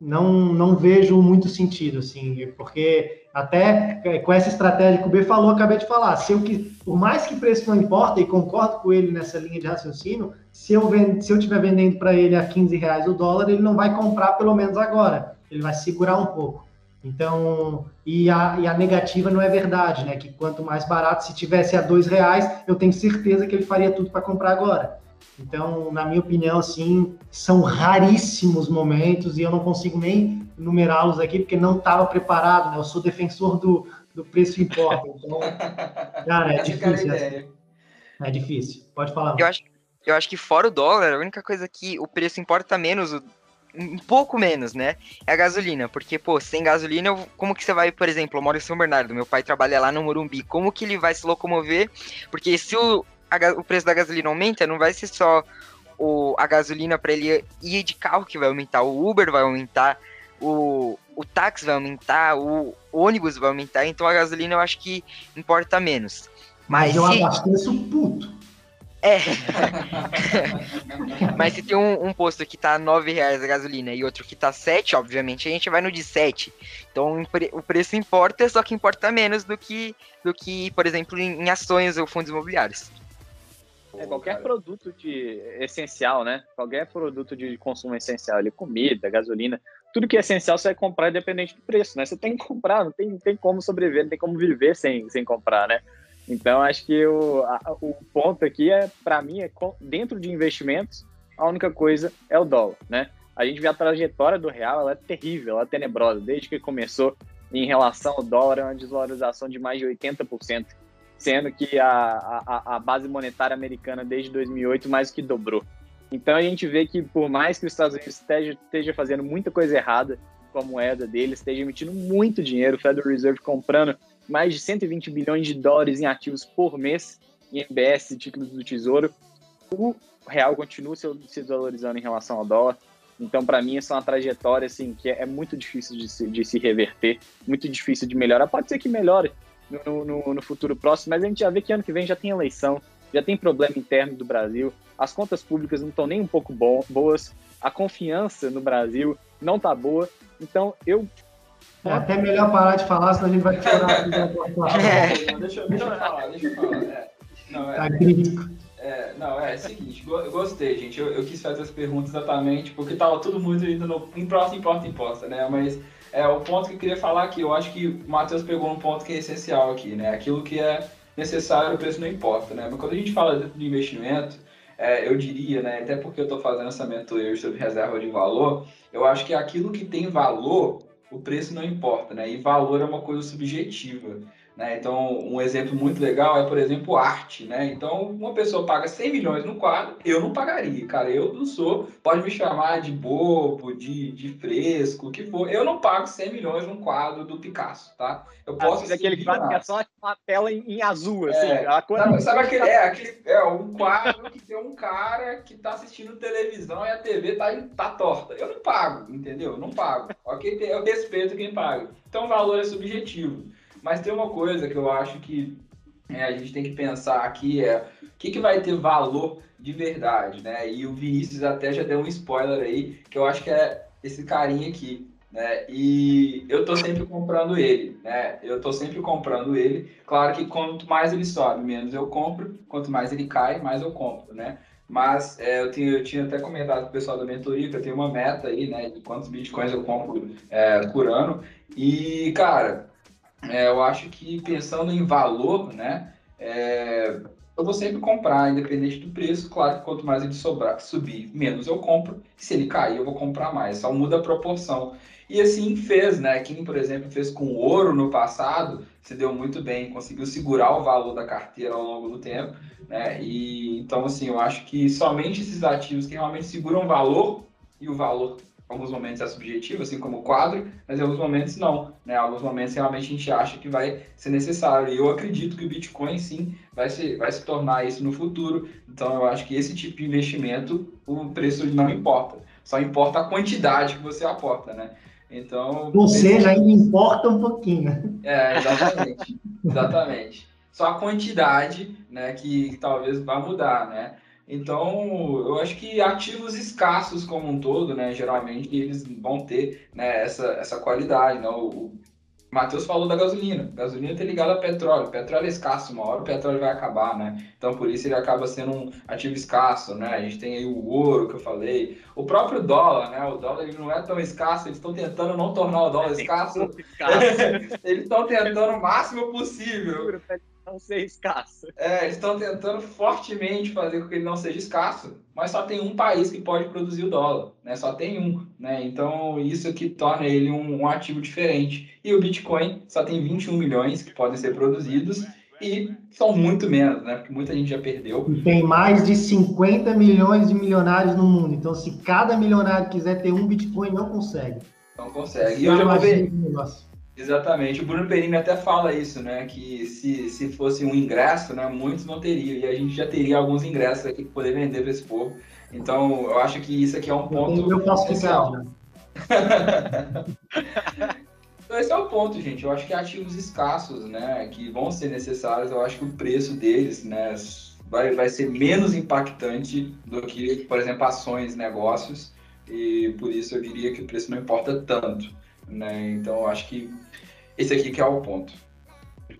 não, não vejo muito sentido, assim, porque até com essa estratégia que o B falou, acabei de falar, se eu, por mais que preço não importa, e concordo com ele nessa linha de raciocínio, se eu, se eu estiver vendendo para ele a 15 reais o dólar, ele não vai comprar pelo menos agora, ele vai segurar um pouco. Então, e a, e a negativa não é verdade, né? Que quanto mais barato, se tivesse a dois reais, eu tenho certeza que ele faria tudo para comprar agora. Então, na minha opinião, assim, são raríssimos momentos e eu não consigo nem numerá-los aqui porque não estava preparado, né? Eu sou defensor do, do preço importa. [laughs] Então, cara, é difícil. É, é difícil. Pode falar. Eu acho, eu acho que fora o dólar, a única coisa que o preço importa menos, um pouco menos, né? É a gasolina, porque, pô, sem gasolina, como que você vai, por exemplo, eu moro em São Bernardo, meu pai trabalha lá no Morumbi, como que ele vai se locomover? Porque se o, a, o preço da gasolina aumenta, não vai ser só o, a gasolina para ele ir de carro que vai aumentar, o Uber vai aumentar, o, o táxi vai aumentar, o ônibus vai aumentar, então a gasolina eu acho que importa menos. Mas, Mas eu se... abasteço puto. É. [laughs] Mas se tem um, um, posto que tá 9 reais a gasolina e outro que tá 7, obviamente a gente vai no de 7. Então o preço importa, só que importa menos do que, do que por exemplo, em, em ações ou fundos imobiliários. É qualquer cara. produto de essencial, né? Qualquer produto de consumo essencial, ali, comida, gasolina, tudo que é essencial você vai comprar independente do preço, né? Você tem que comprar, não tem, não tem como sobreviver, não tem como viver sem, sem comprar, né? Então, acho que o, a, o ponto aqui é, para mim, é dentro de investimentos, a única coisa é o dólar, né? A gente vê a trajetória do real, ela é terrível, ela é tenebrosa. Desde que começou em relação ao dólar, é uma desvalorização de mais de 80%, sendo que a, a, a base monetária americana desde 2008 mais que dobrou. Então a gente vê que por mais que os Estados Unidos esteja, esteja fazendo muita coisa errada com a moeda deles, esteja emitindo muito dinheiro, o Federal Reserve comprando mais de 120 bilhões de dólares em ativos por mês em MBS títulos do Tesouro. O real continua se, se desvalorizando em relação ao dólar. Então, para mim, essa é uma trajetória assim, que é, muito difícil de se, de se reverter, muito difícil de melhorar. Pode ser que melhore no, no, no futuro próximo, mas a gente já vê que ano que vem já tem eleição, já tem problema interno do Brasil, as contas públicas não estão nem um pouco boas, a confiança no Brasil não está boa. Então, eu é até melhor parar de falar, senão a gente vai chorar. é. deixa, deixa eu falar, deixa eu falar. É. Não, é, tá crítico. É, não, é, é o seguinte, eu gostei, gente. Eu, eu, quis fazer as perguntas exatamente porque tava tudo muito ainda no importa, importa, importa, né? Mas é o ponto que eu queria falar aqui. Eu acho que o Matheus pegou um ponto que é essencial aqui, né? Aquilo que é necessário, o preço não importa, né? Mas quando a gente fala de investimento, é, eu diria, né? Até porque eu estou fazendo essa mentoria sobre reserva de valor, eu acho que aquilo que tem valor o preço não importa, né? E valor é uma coisa subjetiva. Né? Então, um exemplo muito legal é, por exemplo, arte. Né? Então, uma pessoa paga 100 milhões no quadro, eu não pagaria, cara. Eu não sou, pode me chamar de bobo, de, de fresco, o que for. Eu não pago 100 milhões num quadro do Picasso, tá? Eu posso. Às aquele quadro que é só uma tela em, em azul, assim. É, sabe, sabe aquele, é, aquele, é um quadro que tem um cara que tá assistindo televisão e a TV tá, tá torta. Eu não pago, entendeu? Eu não pago. Ok? Eu respeito quem paga. Então, o valor é subjetivo. Mas tem uma coisa que eu acho que é, a gente tem que pensar aqui é o que, que vai ter valor de verdade, né? E o Vinícius até já deu um spoiler aí, que eu acho que é esse carinha aqui, né? E eu tô sempre comprando ele, né? Eu tô sempre comprando ele. Claro que quanto mais ele sobe, menos eu compro. Quanto mais ele cai, mais eu compro, né? Mas é, eu, tinha, eu tinha até comentado com o pessoal da mentoria que eu tenho uma meta aí, né? De quantos bitcoins eu compro é, por ano. E, cara, é, eu acho que pensando em valor, né? É, eu vou sempre comprar, independente do preço. Claro que quanto mais ele sobrar, subir, menos eu compro. Se ele cair, eu vou comprar mais. Só muda a proporção. E assim fez, né? Quem, por exemplo, fez com ouro no passado, se deu muito bem, conseguiu segurar o valor da carteira ao longo do tempo, né? E então, assim, eu acho que somente esses ativos que realmente seguram valor e o valor alguns momentos é subjetivo, assim como o quadro, mas em alguns momentos não. Né? Em alguns momentos realmente a gente acha que vai ser necessário. E eu acredito que o Bitcoin sim vai se, vai se tornar isso no futuro. Então eu acho que esse tipo de investimento, o preço não importa. Só importa a quantidade que você aporta, né? Então. Ou seja, ainda importa um pouquinho. É, exatamente. exatamente. Só a quantidade, né, que, que talvez vá mudar, né? Então, eu acho que ativos escassos como um todo, né, geralmente eles vão ter né, essa, essa qualidade. Né? O, o Matheus falou da gasolina. gasolina está ligada a petróleo. petróleo é escasso, uma hora o petróleo vai acabar, né? Então, por isso ele acaba sendo um ativo escasso, né? A gente tem aí o ouro que eu falei. O próprio dólar, né? O dólar ele não é tão escasso, eles estão tentando não tornar o dólar escasso. [laughs] eles estão tentando o máximo possível não ser escasso. É, eles estão tentando fortemente fazer com que ele não seja escasso, mas só tem um país que pode produzir o dólar, né? Só tem um, né? Então isso que torna ele um, um ativo diferente. E o Bitcoin só tem 21 milhões que podem ser produzidos e são muito menos, né? Porque muita gente já perdeu. E tem mais de 50 milhões de milionários no mundo. Então, se cada milionário quiser ter um Bitcoin, não consegue. Não consegue. E eu já vou ver. Exatamente. O Bruno Perini até fala isso, né? Que se, se fosse um ingresso, né, muitos não teriam. E a gente já teria alguns ingressos aqui para poder vender para esse povo. Então, eu acho que isso aqui é um ponto. Eu faço especial. Né? [laughs] então, esse é o ponto, gente. Eu acho que ativos escassos, né, que vão ser necessários, eu acho que o preço deles, né, vai, vai ser menos impactante do que, por exemplo, ações, negócios. E por isso eu diria que o preço não importa tanto. Né? Então, acho que esse aqui que é o ponto.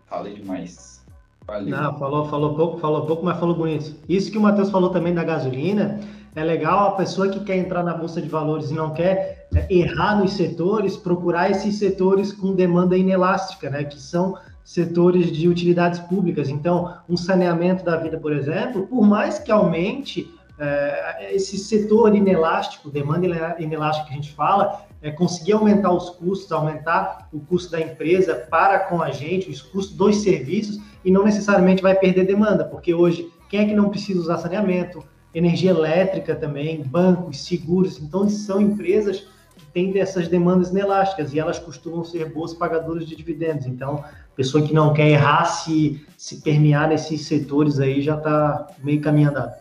Falei demais. Valeu. Não, falou, falou pouco, falou pouco, mas falou bonito. Isso que o Matheus falou também da gasolina, é legal a pessoa que quer entrar na bolsa de valores e não quer né, errar nos setores, procurar esses setores com demanda inelástica, né? Que são setores de utilidades públicas. Então, um saneamento da vida, por exemplo, por mais que aumente é, esse setor inelástico, demanda inelástica que a gente fala, é conseguir aumentar os custos, aumentar o custo da empresa para com a gente, os custos dos serviços, e não necessariamente vai perder demanda, porque hoje, quem é que não precisa usar saneamento? Energia elétrica também, bancos, seguros, então são empresas que têm essas demandas inelásticas e elas costumam ser boas pagadoras de dividendos. Então, pessoa que não quer errar se, se permear nesses setores aí já está meio caminho andado.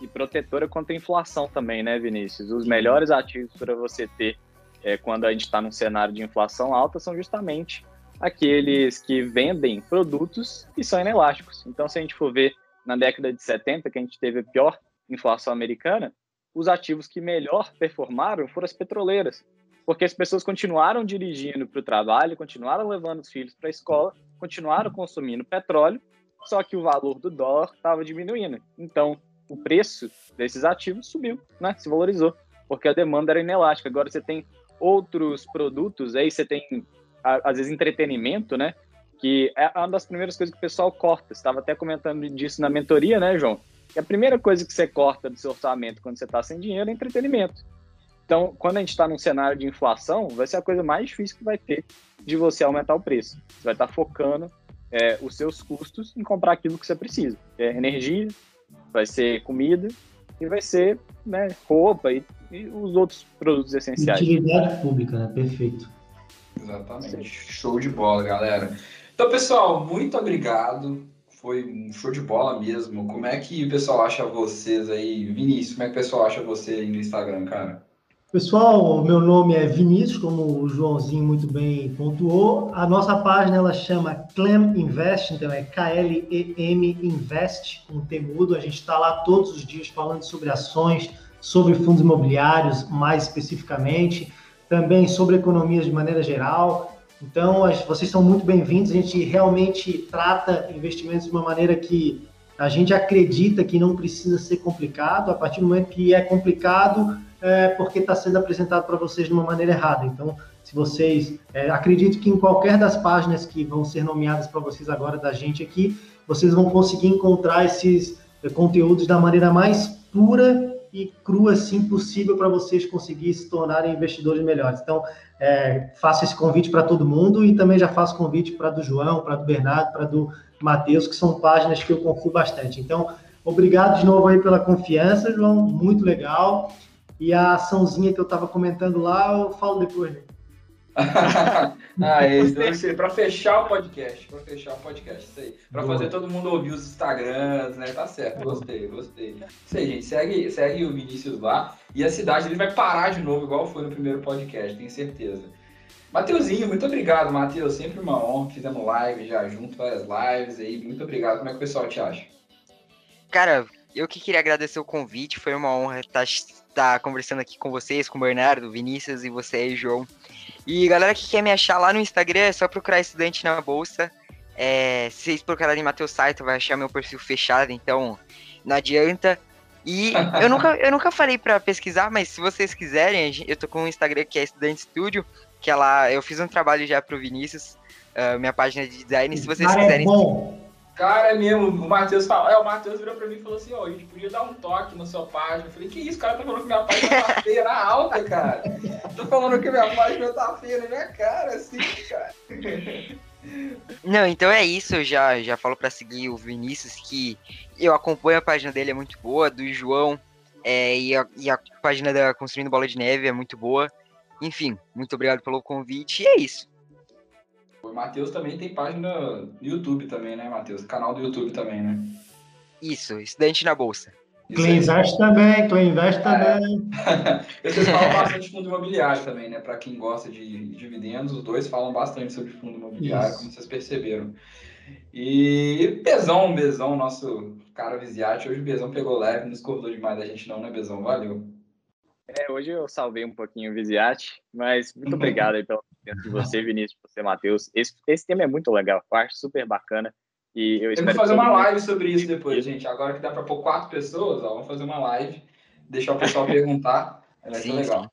E protetora contra a inflação também, né, Vinícius? Os melhores ativos para você ter é, quando a gente está num cenário de inflação alta são justamente aqueles que vendem produtos e são inelásticos. Então, se a gente for ver na década de 70, que a gente teve a pior inflação americana, os ativos que melhor performaram foram as petroleiras, porque as pessoas continuaram dirigindo para o trabalho, continuaram levando os filhos para a escola, continuaram consumindo petróleo, só que o valor do dólar estava diminuindo. Então, o preço desses ativos subiu, né? se valorizou, porque a demanda era inelástica. Agora você tem outros produtos, aí você tem, às vezes, entretenimento, né? Que é uma das primeiras coisas que o pessoal corta. Estava até comentando disso na mentoria, né, João? Que a primeira coisa que você corta do seu orçamento quando você está sem dinheiro é entretenimento. Então, quando a gente está num cenário de inflação, vai ser a coisa mais difícil que vai ter de você aumentar o preço. Você vai estar tá focando é, os seus custos em comprar aquilo que você precisa. É energia, vai ser comida e vai ser né, roupa e e os outros produtos essenciais. Utilidade pública, né? Perfeito. Exatamente. Sim. Show de bola, galera. Então, pessoal, muito obrigado. Foi um show de bola mesmo. Como é que o pessoal acha vocês aí? Vinícius, como é que o pessoal acha você aí no Instagram, cara? Pessoal, meu nome é Vinícius, como o Joãozinho muito bem pontuou. A nossa página ela chama Clem Invest, então é K-L-E-M Invest, com um mudo. A gente está lá todos os dias falando sobre ações, sobre fundos imobiliários, mais especificamente, também sobre economias de maneira geral. Então, vocês são muito bem-vindos. A gente realmente trata investimentos de uma maneira que a gente acredita que não precisa ser complicado. A partir do momento que é complicado, é, porque está sendo apresentado para vocês de uma maneira errada. Então, se vocês é, acredito que em qualquer das páginas que vão ser nomeadas para vocês agora da gente aqui, vocês vão conseguir encontrar esses é, conteúdos da maneira mais pura e crua assim possível para vocês conseguirem se tornarem investidores melhores. Então, é, faço esse convite para todo mundo e também já faço convite para do João, para do Bernardo, para do Matheus, que são páginas que eu confio bastante. Então, obrigado de novo aí pela confiança, João, muito legal. E a açãozinha que eu estava comentando lá, eu falo depois. Né? [laughs] ah, é isso. Para fechar o podcast. Para fechar o podcast. Isso aí. Para fazer todo mundo ouvir os Instagrams, né? Tá certo. Gostei, gostei. Isso aí, gente. Segue, segue o Vinícius lá. E a cidade ele vai parar de novo, igual foi no primeiro podcast, tenho certeza. Mateuzinho, muito obrigado, Matheus. Sempre uma honra. Fizemos live já junto, várias lives aí. Muito obrigado. Como é que o pessoal te acha? Cara, eu que queria agradecer o convite. Foi uma honra estar tá conversando aqui com vocês, com o Bernardo, Vinícius e você aí, João. E galera que quer me achar lá no Instagram, é só procurar estudante na bolsa. É, se vocês procurarem Matheus Saito, vai achar meu perfil fechado, então não adianta. E [laughs] eu nunca, eu nunca falei para pesquisar, mas se vocês quiserem, eu tô com um Instagram que é Estudante Studio, que é lá, eu fiz um trabalho já pro Vinícius, uh, minha página de design, se vocês quiserem. É bom. Cara, é mesmo, o Matheus falou, é, o Matheus virou pra mim e falou assim, ó, oh, a gente podia dar um toque na sua página. Eu falei, que isso, cara tá falando que minha página tá [laughs] feia na alta, cara. Tô falando que minha página tá feia na minha cara, assim, cara. Não, então é isso, eu já, já falo pra seguir o Vinícius, que eu acompanho a página dele, é muito boa, do João, é, e, a, e a página da Construindo Bola de Neve é muito boa. Enfim, muito obrigado pelo convite, e é isso. O Matheus também tem página no YouTube também, né, Matheus? Canal do YouTube também, né? Isso, estudante na bolsa. Clean Invest também, Clean Invest é. também. [laughs] Vocês falam bastante de fundo imobiliário também, né? Para quem gosta de dividendos, os dois falam bastante sobre fundo imobiliário, Isso. como vocês perceberam. E Bezão, Bezão, nosso cara visiate, hoje o Bezão pegou leve, não escovou demais da gente não, né, Bezão? Valeu. É, hoje eu salvei um pouquinho o Visiate, mas muito obrigado aí pela presença de você, Vinícius, você, Matheus. Esse, esse tema é muito legal, eu acho super bacana. E eu espero fazer uma live sobre isso depois, gente. Agora que dá para pôr quatro pessoas, ó, vamos fazer uma live, deixar o pessoal perguntar. Vai ser legal.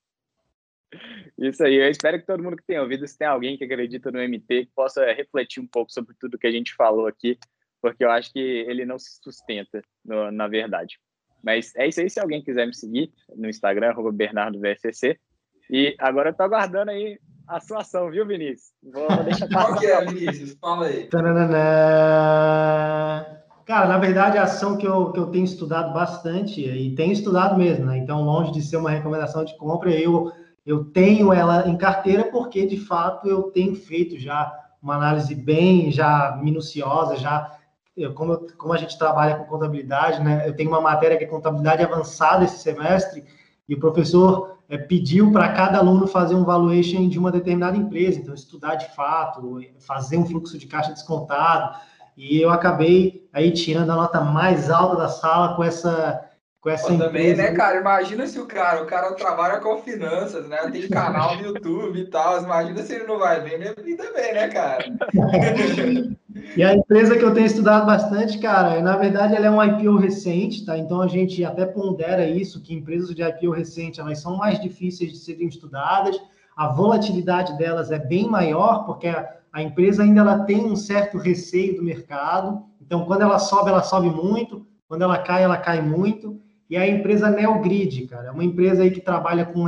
Isso aí, eu espero que todo mundo que tenha ouvido, se tem alguém que acredita no MT, que possa refletir um pouco sobre tudo que a gente falou aqui, porque eu acho que ele não se sustenta, no, na verdade. Mas é isso aí, se alguém quiser me seguir no Instagram, BernardoVSCC. E agora eu tô aguardando aí a sua ação, viu, Vinícius? Vou, deixar [laughs] Qual que é, Vinícius? Fala aí. Cara, na verdade, a ação que eu, que eu tenho estudado bastante, e tenho estudado mesmo, né? Então, longe de ser uma recomendação de compra, eu, eu tenho ela em carteira porque, de fato, eu tenho feito já uma análise bem já minuciosa, já eu, como, como a gente trabalha com contabilidade, né? Eu tenho uma matéria que é contabilidade avançada esse semestre, e o professor é, pediu para cada aluno fazer um valuation de uma determinada empresa, então estudar de fato, fazer um fluxo de caixa descontado, e eu acabei aí tirando a nota mais alta da sala com essa com essa Pô, também, né, cara? Imagina se o cara, o cara trabalha com finanças, né? Tem canal no YouTube e tal. Imagina se ele não vai ver minha vida bem, né, cara? [laughs] e a empresa que eu tenho estudado bastante, cara, na verdade ela é um IPO recente, tá? Então a gente até pondera isso, que empresas de IPO recente, elas são mais difíceis de serem estudadas, a volatilidade delas é bem maior, porque a, a empresa ainda ela tem um certo receio do mercado, então quando ela sobe, ela sobe muito, quando ela cai, ela cai muito, e a empresa Neogrid, cara, é uma empresa aí que trabalha com,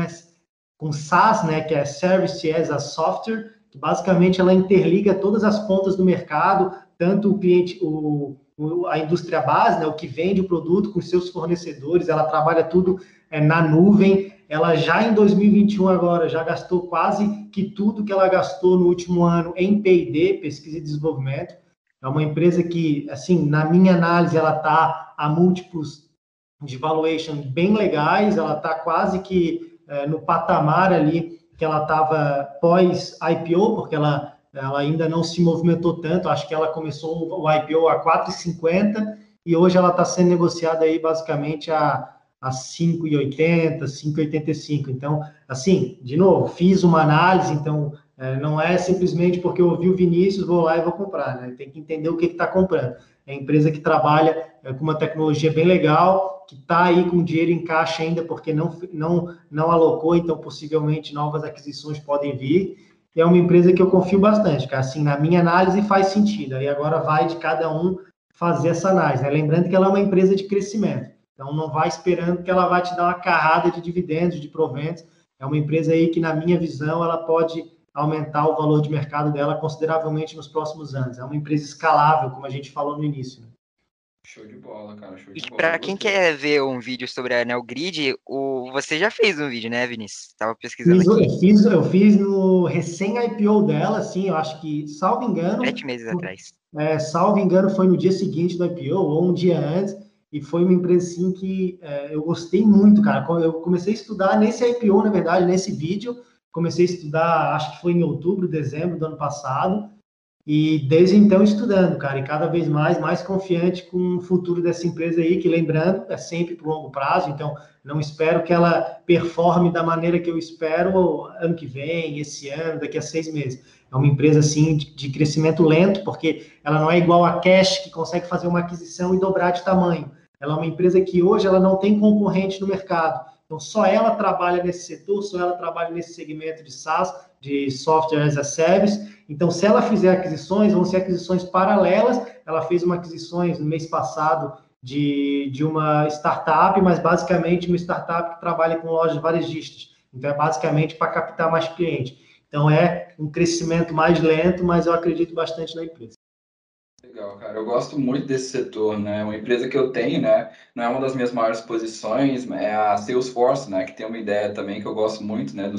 com SaaS, né, que é Service as a Software, que basicamente ela interliga todas as pontas do mercado, tanto o cliente, o, o, a indústria base, né, o que vende o produto com seus fornecedores, ela trabalha tudo é, na nuvem. Ela já em 2021 agora já gastou quase que tudo que ela gastou no último ano em P&D, pesquisa e desenvolvimento. É uma empresa que, assim, na minha análise, ela está a múltiplos de valuation bem legais, ela está quase que é, no patamar ali que ela estava pós-IPO, porque ela, ela ainda não se movimentou tanto, acho que ela começou o IPO a 4,50 e hoje ela está sendo negociada aí basicamente a, a 5,80, 5,85. Então, assim, de novo, fiz uma análise, então é, não é simplesmente porque eu ouvi o Vinícius, vou lá e vou comprar, né? Tem que entender o que está comprando. É empresa que trabalha é, com uma tecnologia bem legal, que está aí com dinheiro em caixa ainda, porque não, não, não alocou, então possivelmente novas aquisições podem vir. É uma empresa que eu confio bastante, cara. Assim, na minha análise faz sentido. Aí agora vai de cada um fazer essa análise. Né? Lembrando que ela é uma empresa de crescimento. Então não vai esperando que ela vai te dar uma carrada de dividendos, de proventos. É uma empresa aí que, na minha visão, ela pode aumentar o valor de mercado dela consideravelmente nos próximos anos. É uma empresa escalável, como a gente falou no início. Né? Show de bola, cara. Show de e para quem quer ver um vídeo sobre a Anel Grid, o... você já fez um vídeo, né, Vinícius? Tava pesquisando fiz, aqui. Eu fiz, eu fiz no recém-IPO dela, assim, eu acho que, salvo engano... Sete meses atrás. É, salvo engano, foi no dia seguinte do IPO, ou um dia antes, e foi uma empresa, assim, que é, eu gostei muito, cara. Eu comecei a estudar nesse IPO, na verdade, nesse vídeo, comecei a estudar, acho que foi em outubro, dezembro do ano passado, e desde então estudando, cara, e cada vez mais, mais confiante com o futuro dessa empresa aí, que lembrando, é sempre por longo prazo, então não espero que ela performe da maneira que eu espero ano que vem, esse ano, daqui a seis meses. É uma empresa, assim, de, de crescimento lento, porque ela não é igual a Cash, que consegue fazer uma aquisição e dobrar de tamanho. Ela é uma empresa que hoje ela não tem concorrente no mercado. Então, só ela trabalha nesse setor, só ela trabalha nesse segmento de SaaS, de Software as a Service. Então, se ela fizer aquisições, vão ser aquisições paralelas. Ela fez uma aquisições no mês passado de, de uma startup, mas basicamente uma startup que trabalha com lojas varejistas. Então, é basicamente para captar mais clientes. Então, é um crescimento mais lento, mas eu acredito bastante na empresa. Legal, cara. Eu gosto muito desse setor, né? Uma empresa que eu tenho, né? Não é uma das minhas maiores posições, é a Salesforce, né? Que tem uma ideia também que eu gosto muito, né? Do,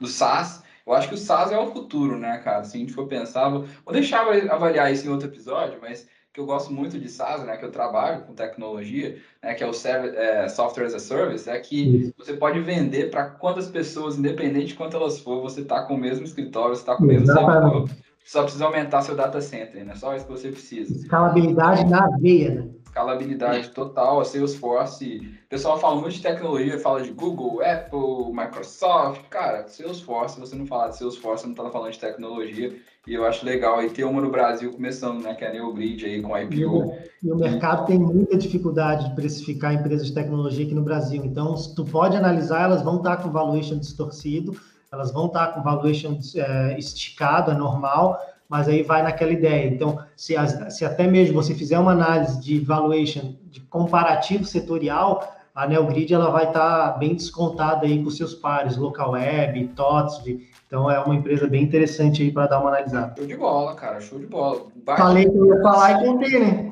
do SaaS. Eu acho que o SaaS é o futuro, né, cara? Se a gente for pensar, vou, vou deixar avaliar isso em outro episódio, mas que eu gosto muito de SaaS, né, que eu trabalho com tecnologia, né, que é o é, Software as a Service, é que você pode vender para quantas pessoas, independente de quanto elas for, você está com o mesmo escritório, você está com o mesmo servidor, só precisa aumentar seu data center, né? Só isso que você precisa. Escalabilidade na veia, né? Escalabilidade total, a Salesforce. O pessoal fala muito de tecnologia, fala de Google, Apple, Microsoft. Cara, Salesforce, se você não falar de Salesforce, você não está falando de tecnologia. E eu acho legal aí ter uma no Brasil começando, né? Que é a Neogrid aí com a IPO. E o mercado tem muita dificuldade de precificar empresas de tecnologia aqui no Brasil. Então, se tu pode analisar, elas vão estar com valuation distorcido elas vão estar com valuation é, esticado, é normal, mas aí vai naquela ideia. Então, se, se até mesmo você fizer uma análise de valuation de comparativo setorial, a Neogrid ela vai estar bem descontada aí com seus pares, Local Web, TOTS, então é uma empresa bem interessante aí para dar uma analisada. Show de bola, cara, show de bola. Vai... Falei que eu ia falar e contei, né?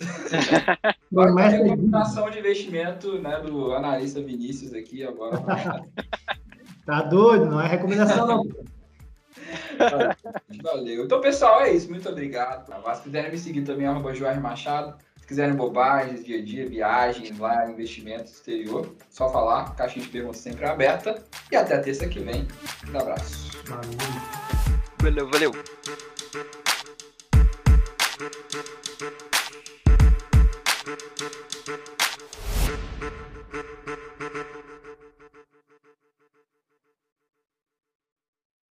[laughs] Vai ter a combinação de investimento né, do analista Vinícius aqui agora. [laughs] Tá doido? Não é recomendação, não. [laughs] Valeu. Então, pessoal, é isso. Muito obrigado. Se quiserem me seguir também, arroba Jorge Machado. Se quiserem bobagens, dia a dia, viagens lá, investimento exterior, só falar. Caixinha de perguntas sempre aberta. E até terça que vem. Um abraço. Valeu. Valeu, valeu.